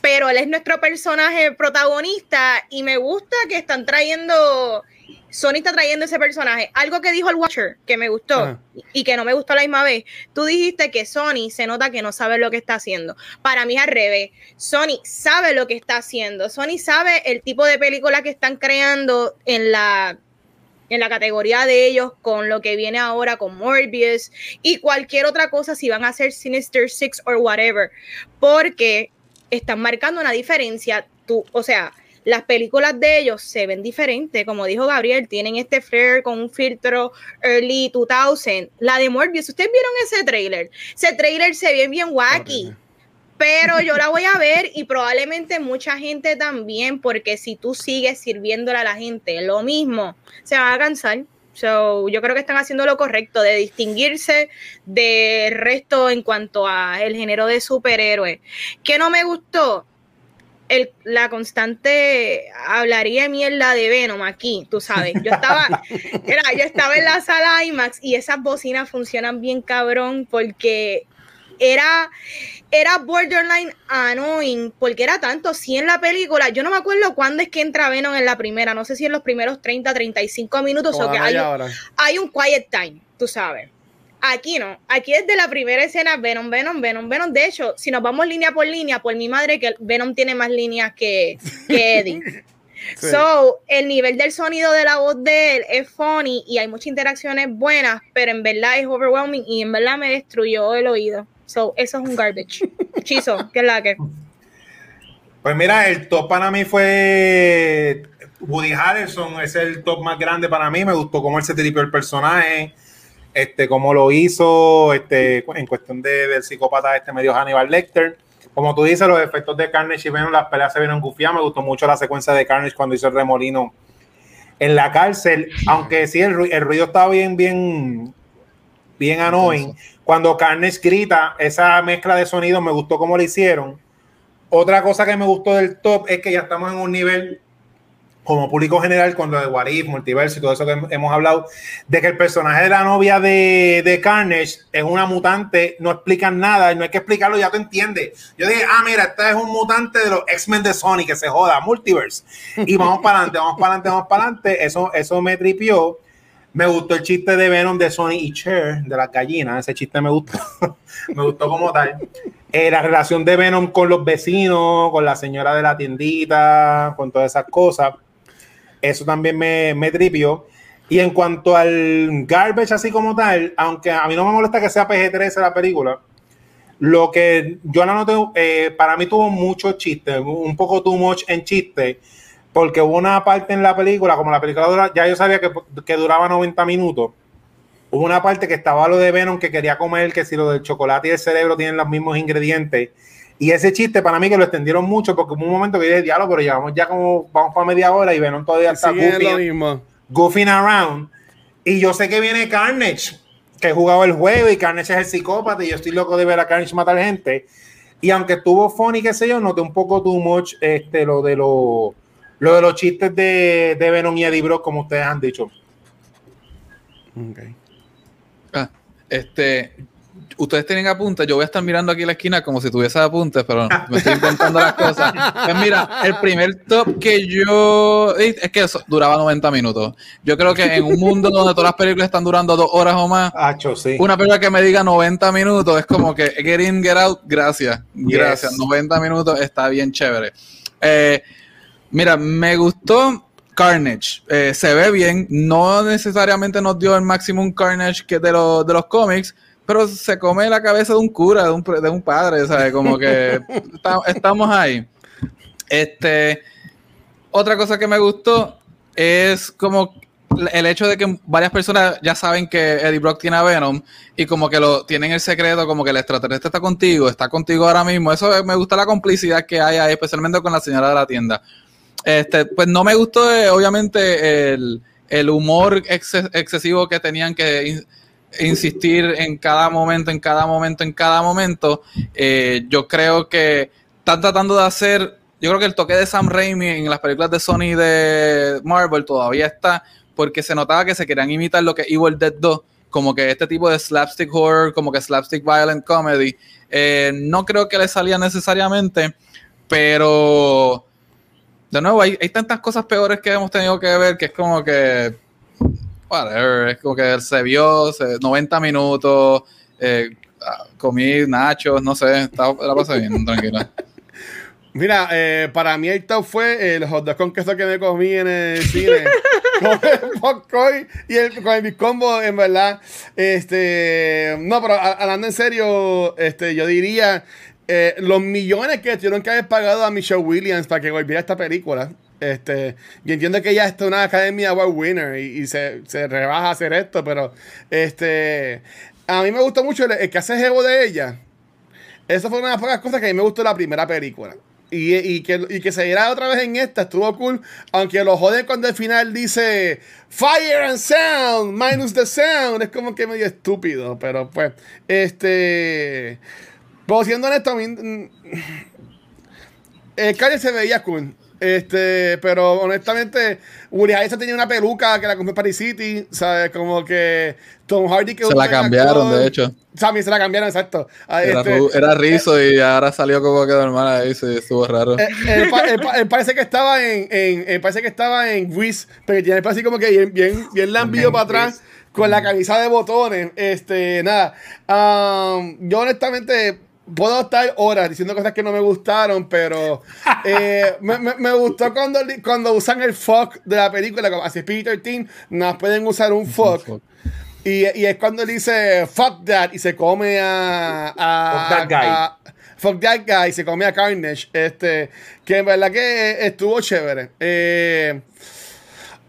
pero él es nuestro personaje protagonista y me gusta que están trayendo, Sony está trayendo ese personaje. Algo que dijo el Watcher que me gustó
Ajá.
y que no me gustó a la misma vez. Tú dijiste que Sony se nota que no sabe lo que está haciendo. Para mí es al revés. Sony sabe lo que está haciendo. Sony sabe el tipo de película que están creando en la en la categoría de ellos con lo que viene ahora con Morbius y cualquier otra cosa si van a hacer Sinister Six or whatever, porque están marcando una diferencia. Tú, o sea, las películas de ellos se ven diferentes, como dijo Gabriel, tienen este flare con un filtro early 2000. La de Morbius, ¿ustedes vieron ese trailer? Ese trailer se ve bien wacky pero yo la voy a ver y probablemente mucha gente también, porque si tú sigues sirviéndole a la gente lo mismo, se va a cansar. So, yo creo que están haciendo lo correcto de distinguirse del resto en cuanto a el género de superhéroes. ¿Qué no me gustó? El, la constante hablaría mierda de Venom aquí, tú sabes. Yo estaba, era, yo estaba en la sala IMAX y esas bocinas funcionan bien cabrón porque era, era borderline annoying, porque era tanto sí en la película. Yo no me acuerdo cuándo es que entra Venom en la primera, no sé si en los primeros 30, 35 minutos o que
a
hay, hay un quiet time, tú sabes. Aquí no, aquí desde la primera escena Venom, Venom, Venom, Venom. De hecho, si nos vamos línea por línea, por mi madre que Venom tiene más líneas que, que Eddie.
Sí.
So, el nivel del sonido de la voz de él es funny y hay muchas interacciones buenas, pero en verdad es overwhelming y en verdad me destruyó el oído. So, eso es un garbage. Chizo, que es la que.
Pues mira, el top para mí fue Woody Harrelson, es el top más grande para mí. Me gustó cómo él se tripió el personaje, este, cómo lo hizo, este, en cuestión de, del psicópata este medio Hannibal Lecter. Como tú dices, los efectos de Carnage y Venom, las peleas se vieron gufiadas. Me gustó mucho la secuencia de Carnage cuando hizo el remolino en la cárcel, aunque sí, el, ru- el ruido estaba bien, bien, bien annoying. Cuando Carnage grita, esa mezcla de sonidos me gustó cómo lo hicieron. Otra cosa que me gustó del top es que ya estamos en un nivel como público general con de Warif, Multiverso y todo eso que hem- hemos hablado, de que el personaje de la novia de, Carnage es una mutante, no explican nada, no hay que explicarlo, ya tú entiendes. Yo dije, ah, mira, este es un mutante de los X-Men de Sony, que se joda, Multiverse. Y vamos para adelante, vamos para adelante, vamos para adelante. Eso, eso me tripió. Me gustó el chiste de Venom de Sony y Cher, de las gallinas. Ese chiste me gustó. me gustó como tal. Eh, la relación de Venom con los vecinos, con la señora de la tiendita, con todas esas cosas. Eso también me, me tripió. Y en cuanto al garbage así como tal, aunque a mí no me molesta que sea PG-13 la película, lo que yo la noté, eh, para mí tuvo muchos chistes, un poco too much en chistes, porque hubo una parte en la película, como la película dura- ya yo sabía que, que duraba 90 minutos, hubo una parte que estaba lo de Venom que quería comer, que si lo del chocolate y el cerebro tienen los mismos ingredientes. Y ese chiste para mí que lo extendieron mucho, porque hubo un momento que yo dije, diablo, pero llevamos ya como, vamos para media hora y Venom todavía está
mismo.
goofing around. Y yo sé que viene Carnage, que he jugado el juego y Carnage es el psicópata y yo estoy loco de ver a Carnage matar gente. Y aunque estuvo funny, qué sé yo, noté un poco too much este, lo, de lo, lo de los chistes de, de Venom y Eddie Brock, como ustedes han dicho.
Ok.
Ah, este, ustedes tienen apuntes, yo voy a estar mirando aquí la esquina como si tuviese apuntes, pero me estoy inventando las cosas. Pues mira, el primer top que yo es que eso duraba 90 minutos. Yo creo que en un mundo donde todas las películas están durando dos horas o más,
sí.
una película que me diga 90 minutos es como que get in, get out, gracias, gracias.
Yes.
90 minutos está bien chévere. Eh, mira, me gustó Carnage. Eh, se ve bien, no necesariamente nos dio el maximum Carnage que de, los de los cómics, pero se come la cabeza de un cura, de un, de un padre, ¿sabes? Como que está- estamos ahí. Este, otra cosa que me gustó es como el hecho de que varias personas ya saben que Eddie Brock tiene a Venom y como que lo tienen el secreto, como que el extraterrestre está contigo, está contigo ahora mismo. Eso me gusta la complicidad que hay ahí, especialmente con la señora de la tienda. Este, pues no me gustó, eh, obviamente, el, el humor exce- excesivo que tenían que insistir en cada momento, en cada momento, en cada momento. Eh, yo creo que están tratando de hacer, yo creo que el toque de Sam Raimi en las películas de Sony y de Marvel todavía está, porque se notaba que se querían imitar lo que Evil Dead 2, como que este tipo de slapstick horror, como que slapstick violent comedy. Eh, no creo que le salía necesariamente, pero de nuevo, hay, hay tantas cosas peores que hemos tenido que ver que es como que. Whatever, es como que se vio se- 90 minutos, eh, ah, comí nachos, no sé, estaba, la pasé bien, tranquila.
Mira, eh, para mí el top fue el hot dog con queso que me comí en el cine. con el popcorn y el, con el biscombo, en verdad. Este, no, pero hablando en serio, este, yo diría eh, los millones que tuvieron que haber pagado a Michelle Williams para que volviera esta película. Este, yo entiendo que ella es una Academy Award winner y, se, se rebaja a hacer esto, pero este, a mí me gustó mucho el, que hace jevo de ella. Esa fue una de las pocas cosas que a mí me gustó de la primera película. Y, y que, y que se diera otra vez en esta, estuvo cool. Aunque lo joden cuando al final dice Fire and Sound, minus the sound. Es como que medio estúpido, pero pues, este. Siendo honesto, a mí, mm, el Kanye se veía cool. Este, pero honestamente, Woody Harrelson tenía una peluca que la compré en Paris City, ¿sabes? Como que Tom Hardy que
Se la cambiaron, de hecho.
También se la cambiaron, exacto. Ah,
Era,
este,
era rizo y ahora salió como que normal ahí, sí, estuvo raro.
Eh, él, él él parece que estaba en, en- parece que estaba en Grease, pero tiene así como que bien, bien, bien lambido para atrás, con la camisa de botones. Este, nada. Um, yo honestamente puedo estar horas diciendo cosas que no me gustaron, pero eh, me, me- me gustó cuando, cuando usan el fuck de la película, como hace Peter Team, nos pueden usar un fuck.
fuck.
Y, y es cuando él dice fuck that y se come a. a
Fuck that guy.
a- fuck that guy y se come a Carnage. Este, que en verdad que estuvo chévere. Eh,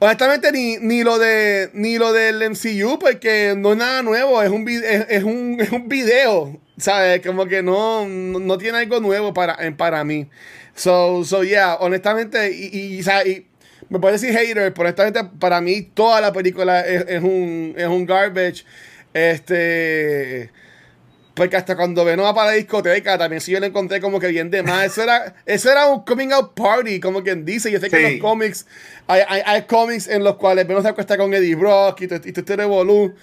honestamente, ni, ni lo de ni lo del MCU, porque no es nada nuevo, es un, es, es un, es un video. ¿Sabes? Como que no, no, tiene algo nuevo para, para mí. So, so yeah, honestamente, y, ¿sabes? me puede decir hater, pero honestamente para mí toda la película es, es un, es un garbage. Este. Porque hasta cuando Venom para la discoteca, también sí yo lo encontré como que bien de más. Eso era, eso era un coming out party, como quien dice. Yo sé que en los cómics, hay, hay, hay cómics en los cuales Venom se acuesta con Eddie Brock y todo este revolú.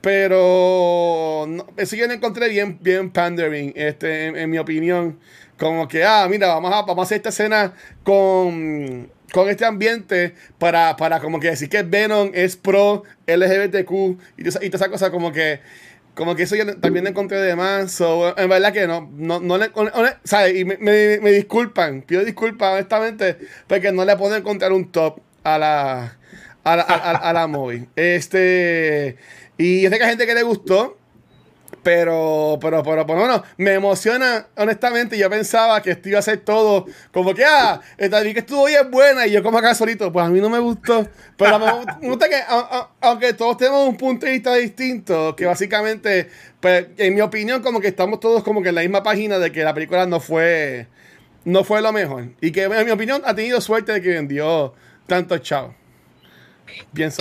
Pero no, eso yo lo encontré bien, bien pandering, este, en, en mi opinión. Como que, ah, mira, vamos a, vamos a hacer esta escena con, con este ambiente para, para como que decir que Venom es pro LGBTQ y y toda esa cosa como que como que eso yo también encontré de más. So, en verdad que no, no, no le, hone- ¿sabes? Y me, me- disculpan, pido disculpas honestamente, porque no le puedo encontrar un top a la, a la, a la movie. Este, y yo sé que hay gente que le gustó, pero, pero, pero, pero, no, me emociona, honestamente. Yo pensaba que esto iba a ser todo como que, ah, esta que estuvo bien buena y yo como acá solito. Pues a mí no me gustó. Pero me gu- me gusta que, aunque todos tenemos un punto de vista distinto, que básicamente, pues, en mi opinión, como que estamos todos como que en la misma página de que la película no fue, no fue lo mejor. Y que, en mi opinión, ha tenido suerte de que vendió tanto chao.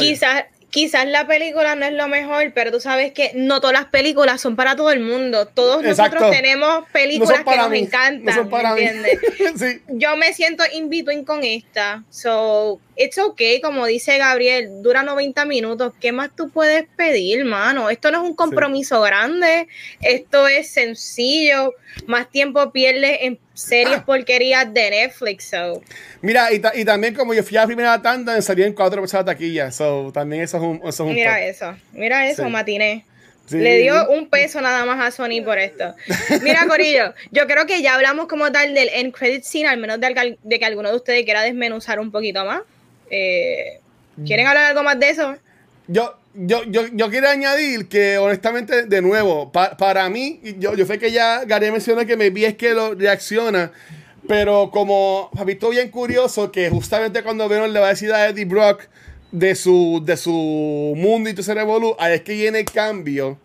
Quizás, quizás la película no es lo mejor, pero tú sabes que no todas las películas son para todo el mundo. Todos
Exacto.
nosotros tenemos películas que nos
mí.
encantan.
No son para
¿me
mí.
entiendes?
sí.
Yo me siento in between con esta. So, it's okay, como dice Gabriel, dura 90 minutos. ¿Qué más tú puedes pedir, mano? Esto no es un compromiso grande. Esto es sencillo. Más tiempo pierdes en series
Ah.
porquerías de Netflix. So.
Mira, y, ta- y también como yo fui a la primera tanda, salían cuatro personas de taquilla. So, también eso es un, eso es un
Mira
top.
eso, mira eso,
Sí.
matiné.
Sí.
Le dio un peso nada más a Sony por esto. Mira, Corillo, yo creo que ya hablamos como tal del end credit scene, al menos de, que alguno de ustedes quiera desmenuzar un poquito más. Eh, ¿Quieren hablar algo más de eso?
Yo, yo, yo, yo quiero añadir que, honestamente, de nuevo, pa- para mí, yo, yo sé que ya Gary mencionó que me vi es que lo reacciona, pero como visto bien curioso que justamente cuando Venom le va a decir a Eddie Brock de su, de su mundo y todo ese revolú, es que viene el cambio.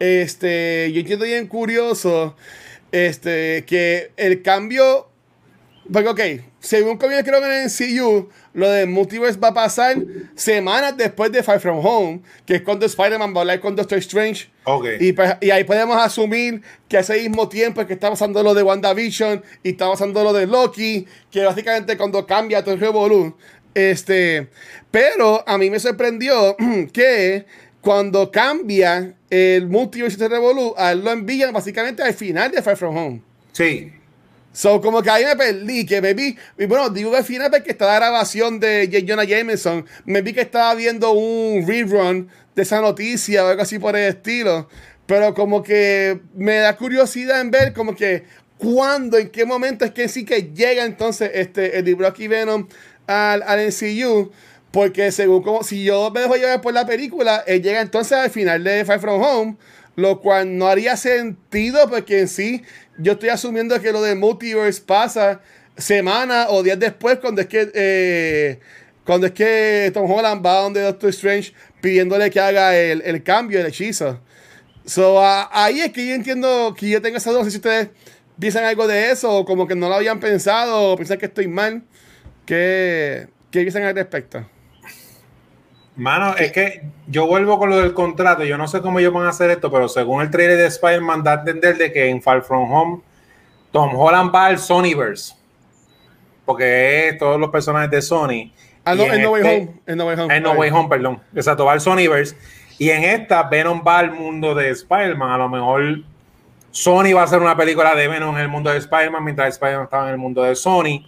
Este, yo entiendo bien curioso este, que el cambio porque, ok, según creo que en el MCU, lo de Multiverse va a pasar semanas después de Far From Home, que es cuando Spider-Man va a hablar con Doctor Strange.
Ok.
Y, pues- y ahí podemos asumir que a ese mismo tiempo es que está pasando lo de WandaVision y está pasando lo de Loki, que básicamente cuando cambia todo el revolú. Este, pero a mí me sorprendió que cuando cambia el Multiverse de Revolú, a él lo envían básicamente al final de Far From Home.
Sí.
So, como que ahí me perdí, que me vi, y bueno, digo que al final porque está la grabación de J. Jonah Jameson, me vi que estaba viendo un rerun de esa noticia o algo así por el estilo, pero como que me da curiosidad en ver como que cuándo, en qué momento es que sí que llega entonces este Eddie Brock y Venom al, al MCU, porque según como, si yo me dejo llevar por la película, él llega entonces al final de Far From Home, lo cual no haría sentido porque en sí yo estoy asumiendo que lo de multiverse pasa semana o días después cuando es que eh, cuando es que Tom Holland va donde Doctor Strange pidiéndole que haga el, el cambio, el hechizo. So, ahí es que yo entiendo que yo tengo esa duda. Si ustedes piensan algo de eso o como que no lo habían pensado o piensan que estoy mal. ¿Qué, qué piensan al respecto?
Mano, es que yo vuelvo con lo del contrato. Yo no sé cómo ellos van a hacer esto, pero según el trailer de Spider-Man, da a entender de que en Far From Home, Tom Holland va al Sonyverse. porque es todos los personajes de Sony.
Ah, no, en No Way
este-
Home. En No Way Home.
En No Way Home, perdón. Exacto, va al Sonyverse. Y en esta, Venom va al mundo de Spider-Man. A lo mejor Sony va a hacer una película de Venom en el mundo de Spider-Man, mientras Spider-Man estaba en el mundo de Sony.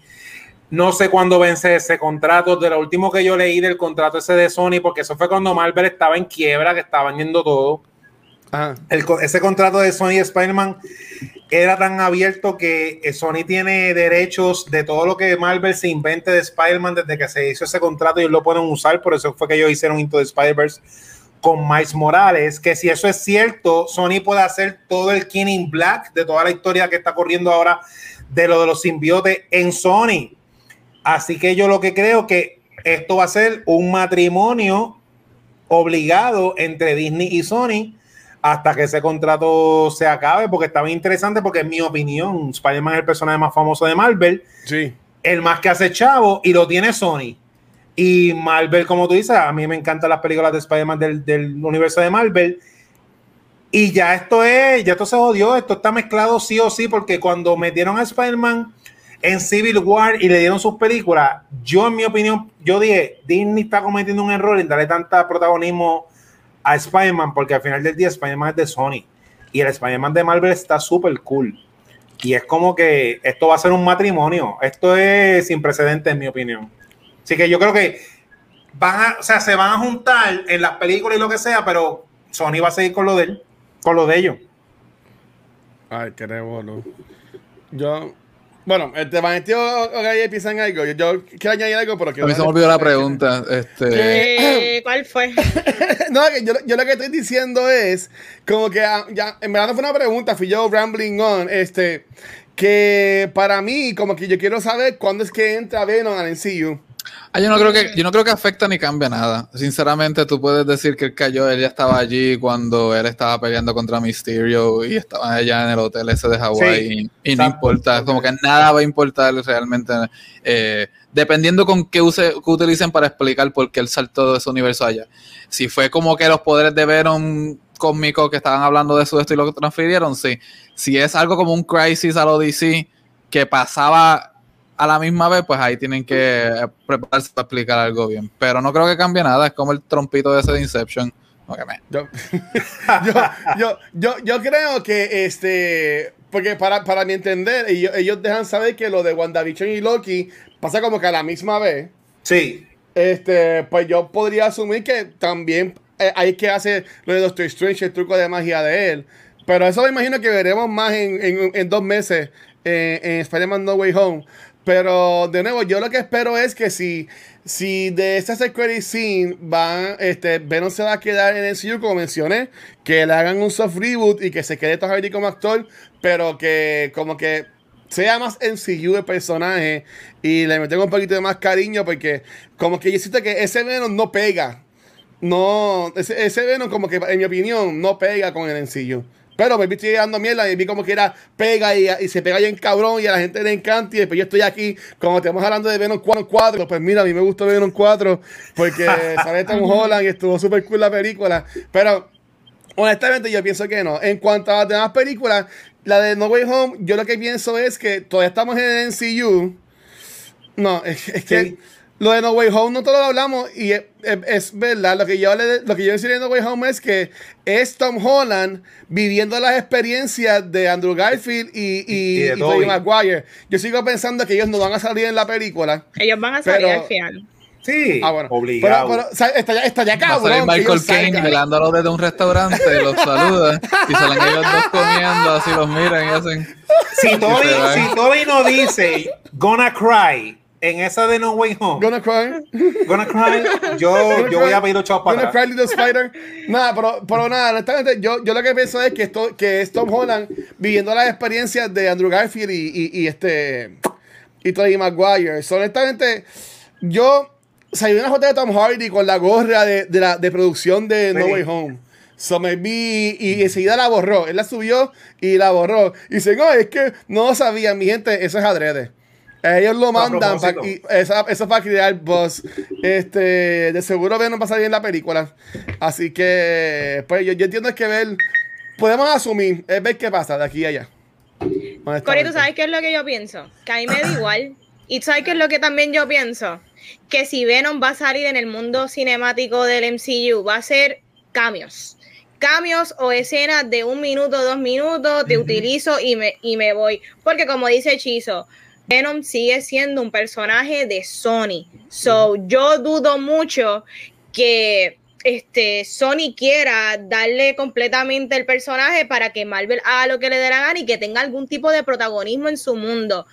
No sé cuándo vence ese contrato. De lo último que yo leí del contrato ese de Sony, porque eso fue cuando Marvel estaba en quiebra, que estaba vendiendo todo.
Ajá.
El ese contrato de Sony y Spider-Man era tan abierto que eh, Sony tiene derechos de todo lo que Marvel se invente de Spider-Man desde que se hizo ese contrato y ellos lo pueden usar. Por eso fue que ellos hicieron Into the Spider-Verse con Miles Morales. Que si eso es cierto, Sony puede hacer todo el King in Black de toda la historia que está corriendo ahora de lo de los simbiotes en Sony. Así que yo lo que creo que esto va a ser un matrimonio obligado entre Disney y Sony hasta que ese contrato se acabe, porque está bien interesante, porque en mi opinión, Spider-Man es el personaje más famoso de Marvel,
Sí.
el más que hace chavo, y lo tiene Sony. Y Marvel, como tú dices, a mí me encantan las películas de Spider-Man del, del universo de Marvel. Y ya esto es, ya esto se jodió, esto está mezclado sí o sí, porque cuando metieron a Spider-Man en Civil War y le dieron sus películas, yo en mi opinión, yo dije, Disney está cometiendo un error en darle tanta protagonismo a Spider-Man, porque al final del día Spider-Man es de Sony y el Spider-Man de Marvel está súper cool. Y es como que esto va a ser un matrimonio. Esto es sin precedentes, en mi opinión. Así que yo creo que van a, o sea, se van a juntar en las películas y lo que sea, pero Sony va a seguir con lo de él, con lo de ellos.
Ay, qué revolú. Yo. Bueno, este Vanetti o o Gaby piensan algo. Yo, yo quiero añadir algo, pero
A
quiero.
mí se me olvidó la pregunta. Este,
Eh, ¿Cuál fue?
No, que yo, yo lo que estoy diciendo es como que ah, ya, en verdad no fue una pregunta, fui yo rambling on, este, que para mí como que yo quiero saber cuándo es que entra Venom al MCU.
Ah, yo no creo que yo no creo que afecta ni cambia nada. Sinceramente, tú puedes decir que él cayó, él ya estaba allí cuando él estaba peleando contra Mysterio y estaba allá en el hotel ese de Hawái
Sí,
y, y no importa, como que nada va a importar realmente, eh, dependiendo con qué, use, qué utilicen para explicar por qué él saltó de ese universo allá. Si fue como que los poderes de Venom cósmicos que estaban hablando de eso esto y lo transfirieron, sí. Si es algo como un crisis a lo DC que pasaba a la misma vez, pues ahí tienen que prepararse para explicar algo bien. Pero no creo que cambie nada, es como el trompito de ese de Inception.
Yo, yo, yo, yo, yo creo que este, porque para, para mi entender, ellos, ellos dejan saber que lo de WandaVision y Loki pasa como que a la misma vez.
Sí,
Este, pues yo podría asumir que también eh, hay que hacer lo de Doctor Strange, el truco de magia de él. Pero eso me imagino que veremos más en, en- en dos meses eh, en Spider-Man No Way Home. Pero de nuevo, yo lo que espero es que si, si de esta security scene van, este, Venom se va a quedar en el MCU, como mencioné, que le hagan un soft reboot y que se quede Tom Hardy como actor, pero que como que sea más MCU el personaje y le metemos un poquito de más cariño porque como que yo siento que ese Venom no pega. No, ese, ese Venom como que en mi opinión no pega con el MCU. Pero me estoy dando mierda y vi como que era pega y, y se pega bien cabrón y a la gente le encanta y después yo estoy aquí como estamos hablando de Venom 4, 4 pues mira, a mí me gustó Venom 4 porque sale Tom Holland y estuvo súper cool la película. Pero Honestamente, yo pienso que no. En cuanto a las demás películas, la de No Way Home, yo lo que pienso es que todavía estamos en el MCU. No, es, es que
Sí.
Lo de No Way Home no todo lo hablamos y es, es- es verdad. Lo que yo le, lo que yo decía de No Way Home es que es Tom Holland viviendo las experiencias de Andrew Garfield y, y,
Y
y Tobey. Maguire. Yo sigo pensando que ellos no van a salir en la película.
Ellos van a salir
Pero-
al final.
sí,
Ah, bueno.
obligado.
Pero, pero, o sea, estaría, estaría
Va a salir
cabrón. que
Michael
ellos
Caine
salgan.
velándolo desde un restaurante, los saluda y salen ellos dos comiendo, así los miran y hacen.
si, Toby, si Toby no dice Gonna Cry en esa de No Way Home,
Gonna cry.
Gonna Cry, yo, yo voy a pedir chavos para
Gonna
atrás.
cry little spider. Nada, pero, pero nada, honestamente, yo, yo lo que pienso es que esto, que es Tom Holland viviendo las experiencias de Andrew Garfield y, y, y este y Tobey Maguire. So, honestamente, yo salí una foto de Tom Hardy con la gorra de, de la de producción de No
Sí.
Way Home. So y enseguida la borró. Él la subió y la borró. Y dice, no, es que no sabía, mi gente, eso es adrede. Ellos lo mandan pa-
propósito.
y esa- eso es para crear buzz. Este, de seguro Venom va a salir en la película. Así que, pues yo, yo entiendo que ver, podemos asumir, es ver qué pasa de aquí a allá.
Cori. ¿tú sabes qué es lo que yo pienso? Que a mí me da igual Y sabes qué es lo que también yo pienso, que si Venom va a salir en el mundo cinemático del MCU, va a ser cambios. Cambios o escenas de un minuto, dos minutos, te utilizo y me, y me voy. Porque como dice Chizo, Venom sigue siendo un personaje de Sony. So, yo dudo mucho que este, Sony quiera darle completamente el personaje para que Marvel haga lo que le dé la gana y que tenga algún tipo de protagonismo en su mundo.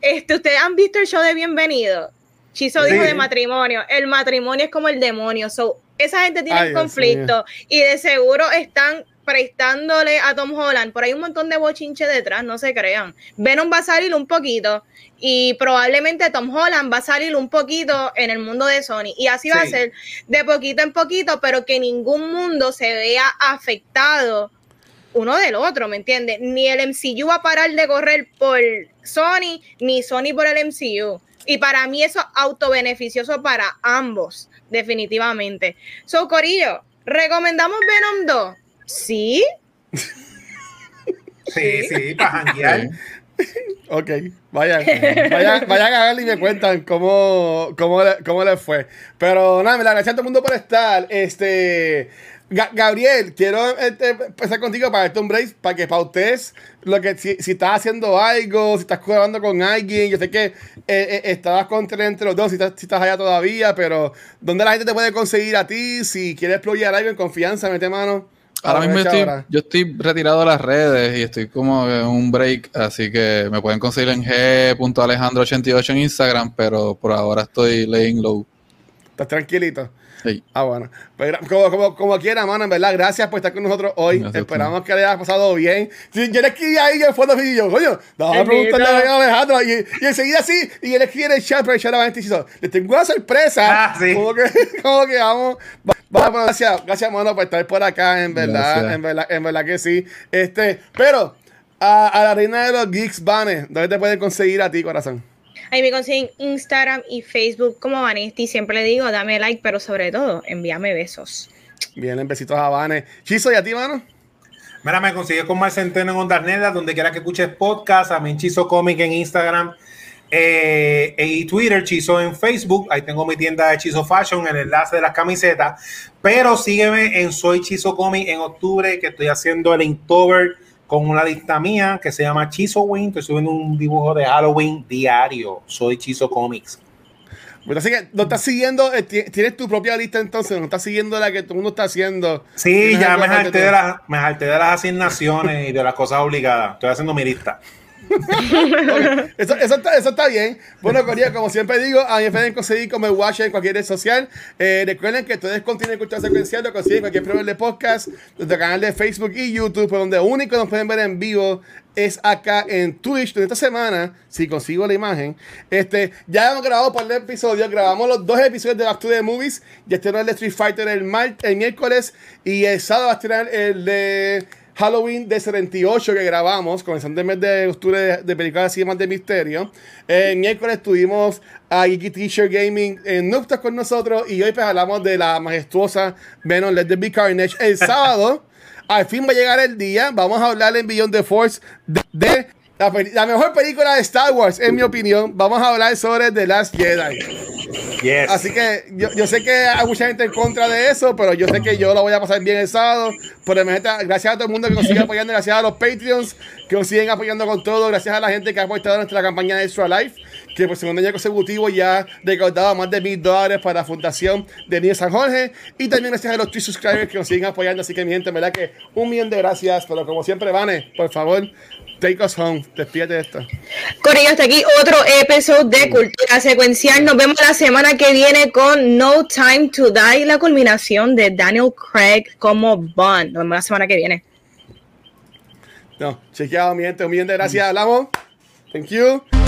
Este, ¿Ustedes han visto el show de Bienvenido? Chizo dijo de matrimonio. El matrimonio es como el demonio. So, esa gente tiene
Ay,
un conflicto y de seguro están prestándole a Tom Holland. Por ahí un montón de bochinche detrás, no se crean. Venom va a salir un poquito y probablemente Tom Holland va a salir un poquito en el mundo de Sony. Y así va a ser de poquito en poquito, pero que ningún mundo se vea afectado uno del otro, ¿me entiendes? Ni el MCU va a parar de correr por Sony, ni Sony por el MCU. Y para mí eso es autobeneficioso para ambos, definitivamente. So, Corillo, ¿recomendamos Venom 2? Sí.
Sí, sí, para janguear.
Ok, vayan, vayan, vayan a ver y me cuentan cómo, cómo, le, cómo les fue. Pero nada, me la gracias a todo el mundo por estar. Este, Ga- Gabriel, quiero este, empezar contigo para darte un break, para que pautes lo que si, si estás haciendo algo, si estás colaborando con alguien. Yo sé que eh, eh, estabas contra entre los dos, si estás, si estás allá todavía, pero ¿dónde la gente te puede conseguir a ti? Si quieres explorar algo en confianza, mete mano.
Ahora mismo estoy,
ahora.
yo estoy retirado de las redes y estoy como en un break, así que me pueden conseguir en g.alejandro88 en Instagram, pero por ahora estoy laying low.
¿Estás tranquilito?
Sí.
Ah, bueno. Pues, gra- como, como, como quiera, mano, en verdad, gracias por estar con nosotros hoy.
Gracias,
Esperamos que le haya pasado bien. Sí, yo le escribí ahí en el fondo y yo, coño, vamos a preguntarle a Alejandro. Y, y enseguida sí, y él escribe en el chat para echar a la gente y dice, le tengo una sorpresa.
Ah, sí.
Como que, como que vamos. va- Vamos, pero gracias, gracias, mano, por estar por acá, en verdad,
Gracias.
en verdad, en verdad que sí. Este, pero, a, a la reina de los geeks, Vane, ¿dónde te pueden conseguir a ti, corazón?
Ahí me consiguen Instagram y Facebook como Vanesti. Siempre le digo, dame like, pero sobre todo, envíame besos.
Bien, besitos a Vane. Chizo, ¿y a ti, mano?
Mira, me consigues con Mar Centeno en Ondas Nerdas, donde quiera que escuches podcast, a mí Chizo Comic en Instagram eh, y Twitter, Chizo en Facebook. Ahí tengo mi tienda de Chizo Fashion, el enlace de las camisetas. Pero sígueme en Soy Chizo Comic en octubre, que estoy haciendo el Inktober con una lista mía que se llama Chizo Win. Estoy subiendo un dibujo de Halloween diario. Soy Chizo Comics.
Pues así que no estás siguiendo, eh, ti- tienes tu propia lista entonces, no estás siguiendo la que todo el mundo está haciendo.
Sí, ya me harté, de las, me harté de las asignaciones y de las cosas obligadas. Estoy haciendo mi lista.
Eso, eso, está, eso está bien. Bueno, Corea, como siempre digo, a mí me pueden conseguir como el Watch en cualquier red social. Eh, recuerden que todo es contenido de cultura secuencial, lo consiguen en cualquier proveedor de podcast, nuestro canal de Facebook y YouTube, por donde único nos pueden ver en vivo es acá en Twitch. Donde esta semana, si consigo la imagen, este, ya hemos grabado por el episodio, grabamos los dos episodios de Back to the Movies. Ya estrenó el de Street Fighter el, el miércoles y el sábado va a estrenar el de Halloween de 78 que grabamos, comenzando el mes de octubre de, de películas así más de misterio. El miércoles tuvimos a Geeky Teacher Gaming en Nuptas con nosotros y hoy pues hablamos de la majestuosa Venom Let There Be Carnage. El sábado, al fin va a llegar el día, vamos a hablar en Beyond the Force de la, la mejor película de Star Wars, en mi opinión. Vamos a hablar sobre The Last Jedi.
Yes.
Así que yo, yo sé que hay mucha gente en contra de eso, pero yo sé que yo lo voy a pasar bien el sábado. Momento, gracias a todo el mundo que nos sigue apoyando, gracias a los Patreons que nos siguen apoyando con todo, gracias a la gente que ha apoyado nuestra campaña de Extra Life, que por segundo año consecutivo ya ha recaudado más de mil dólares para la Fundación de Niños San Jorge. Y también gracias a los 3 subscribers que nos siguen apoyando. Así que, mi gente, en verdad que un millón de gracias. Pero como siempre, Vane, por favor, take us home. Despídete de esto.
Corillo, hasta aquí otro episodio de Cultura Secuencial. Nos vemos la semana que viene con No Time to Die, la culminación de Daniel Craig como Bond. Nos vemos la semana que viene.
No, chequeado, mi gente. Un millón de gracias. Hablamos. Thank you.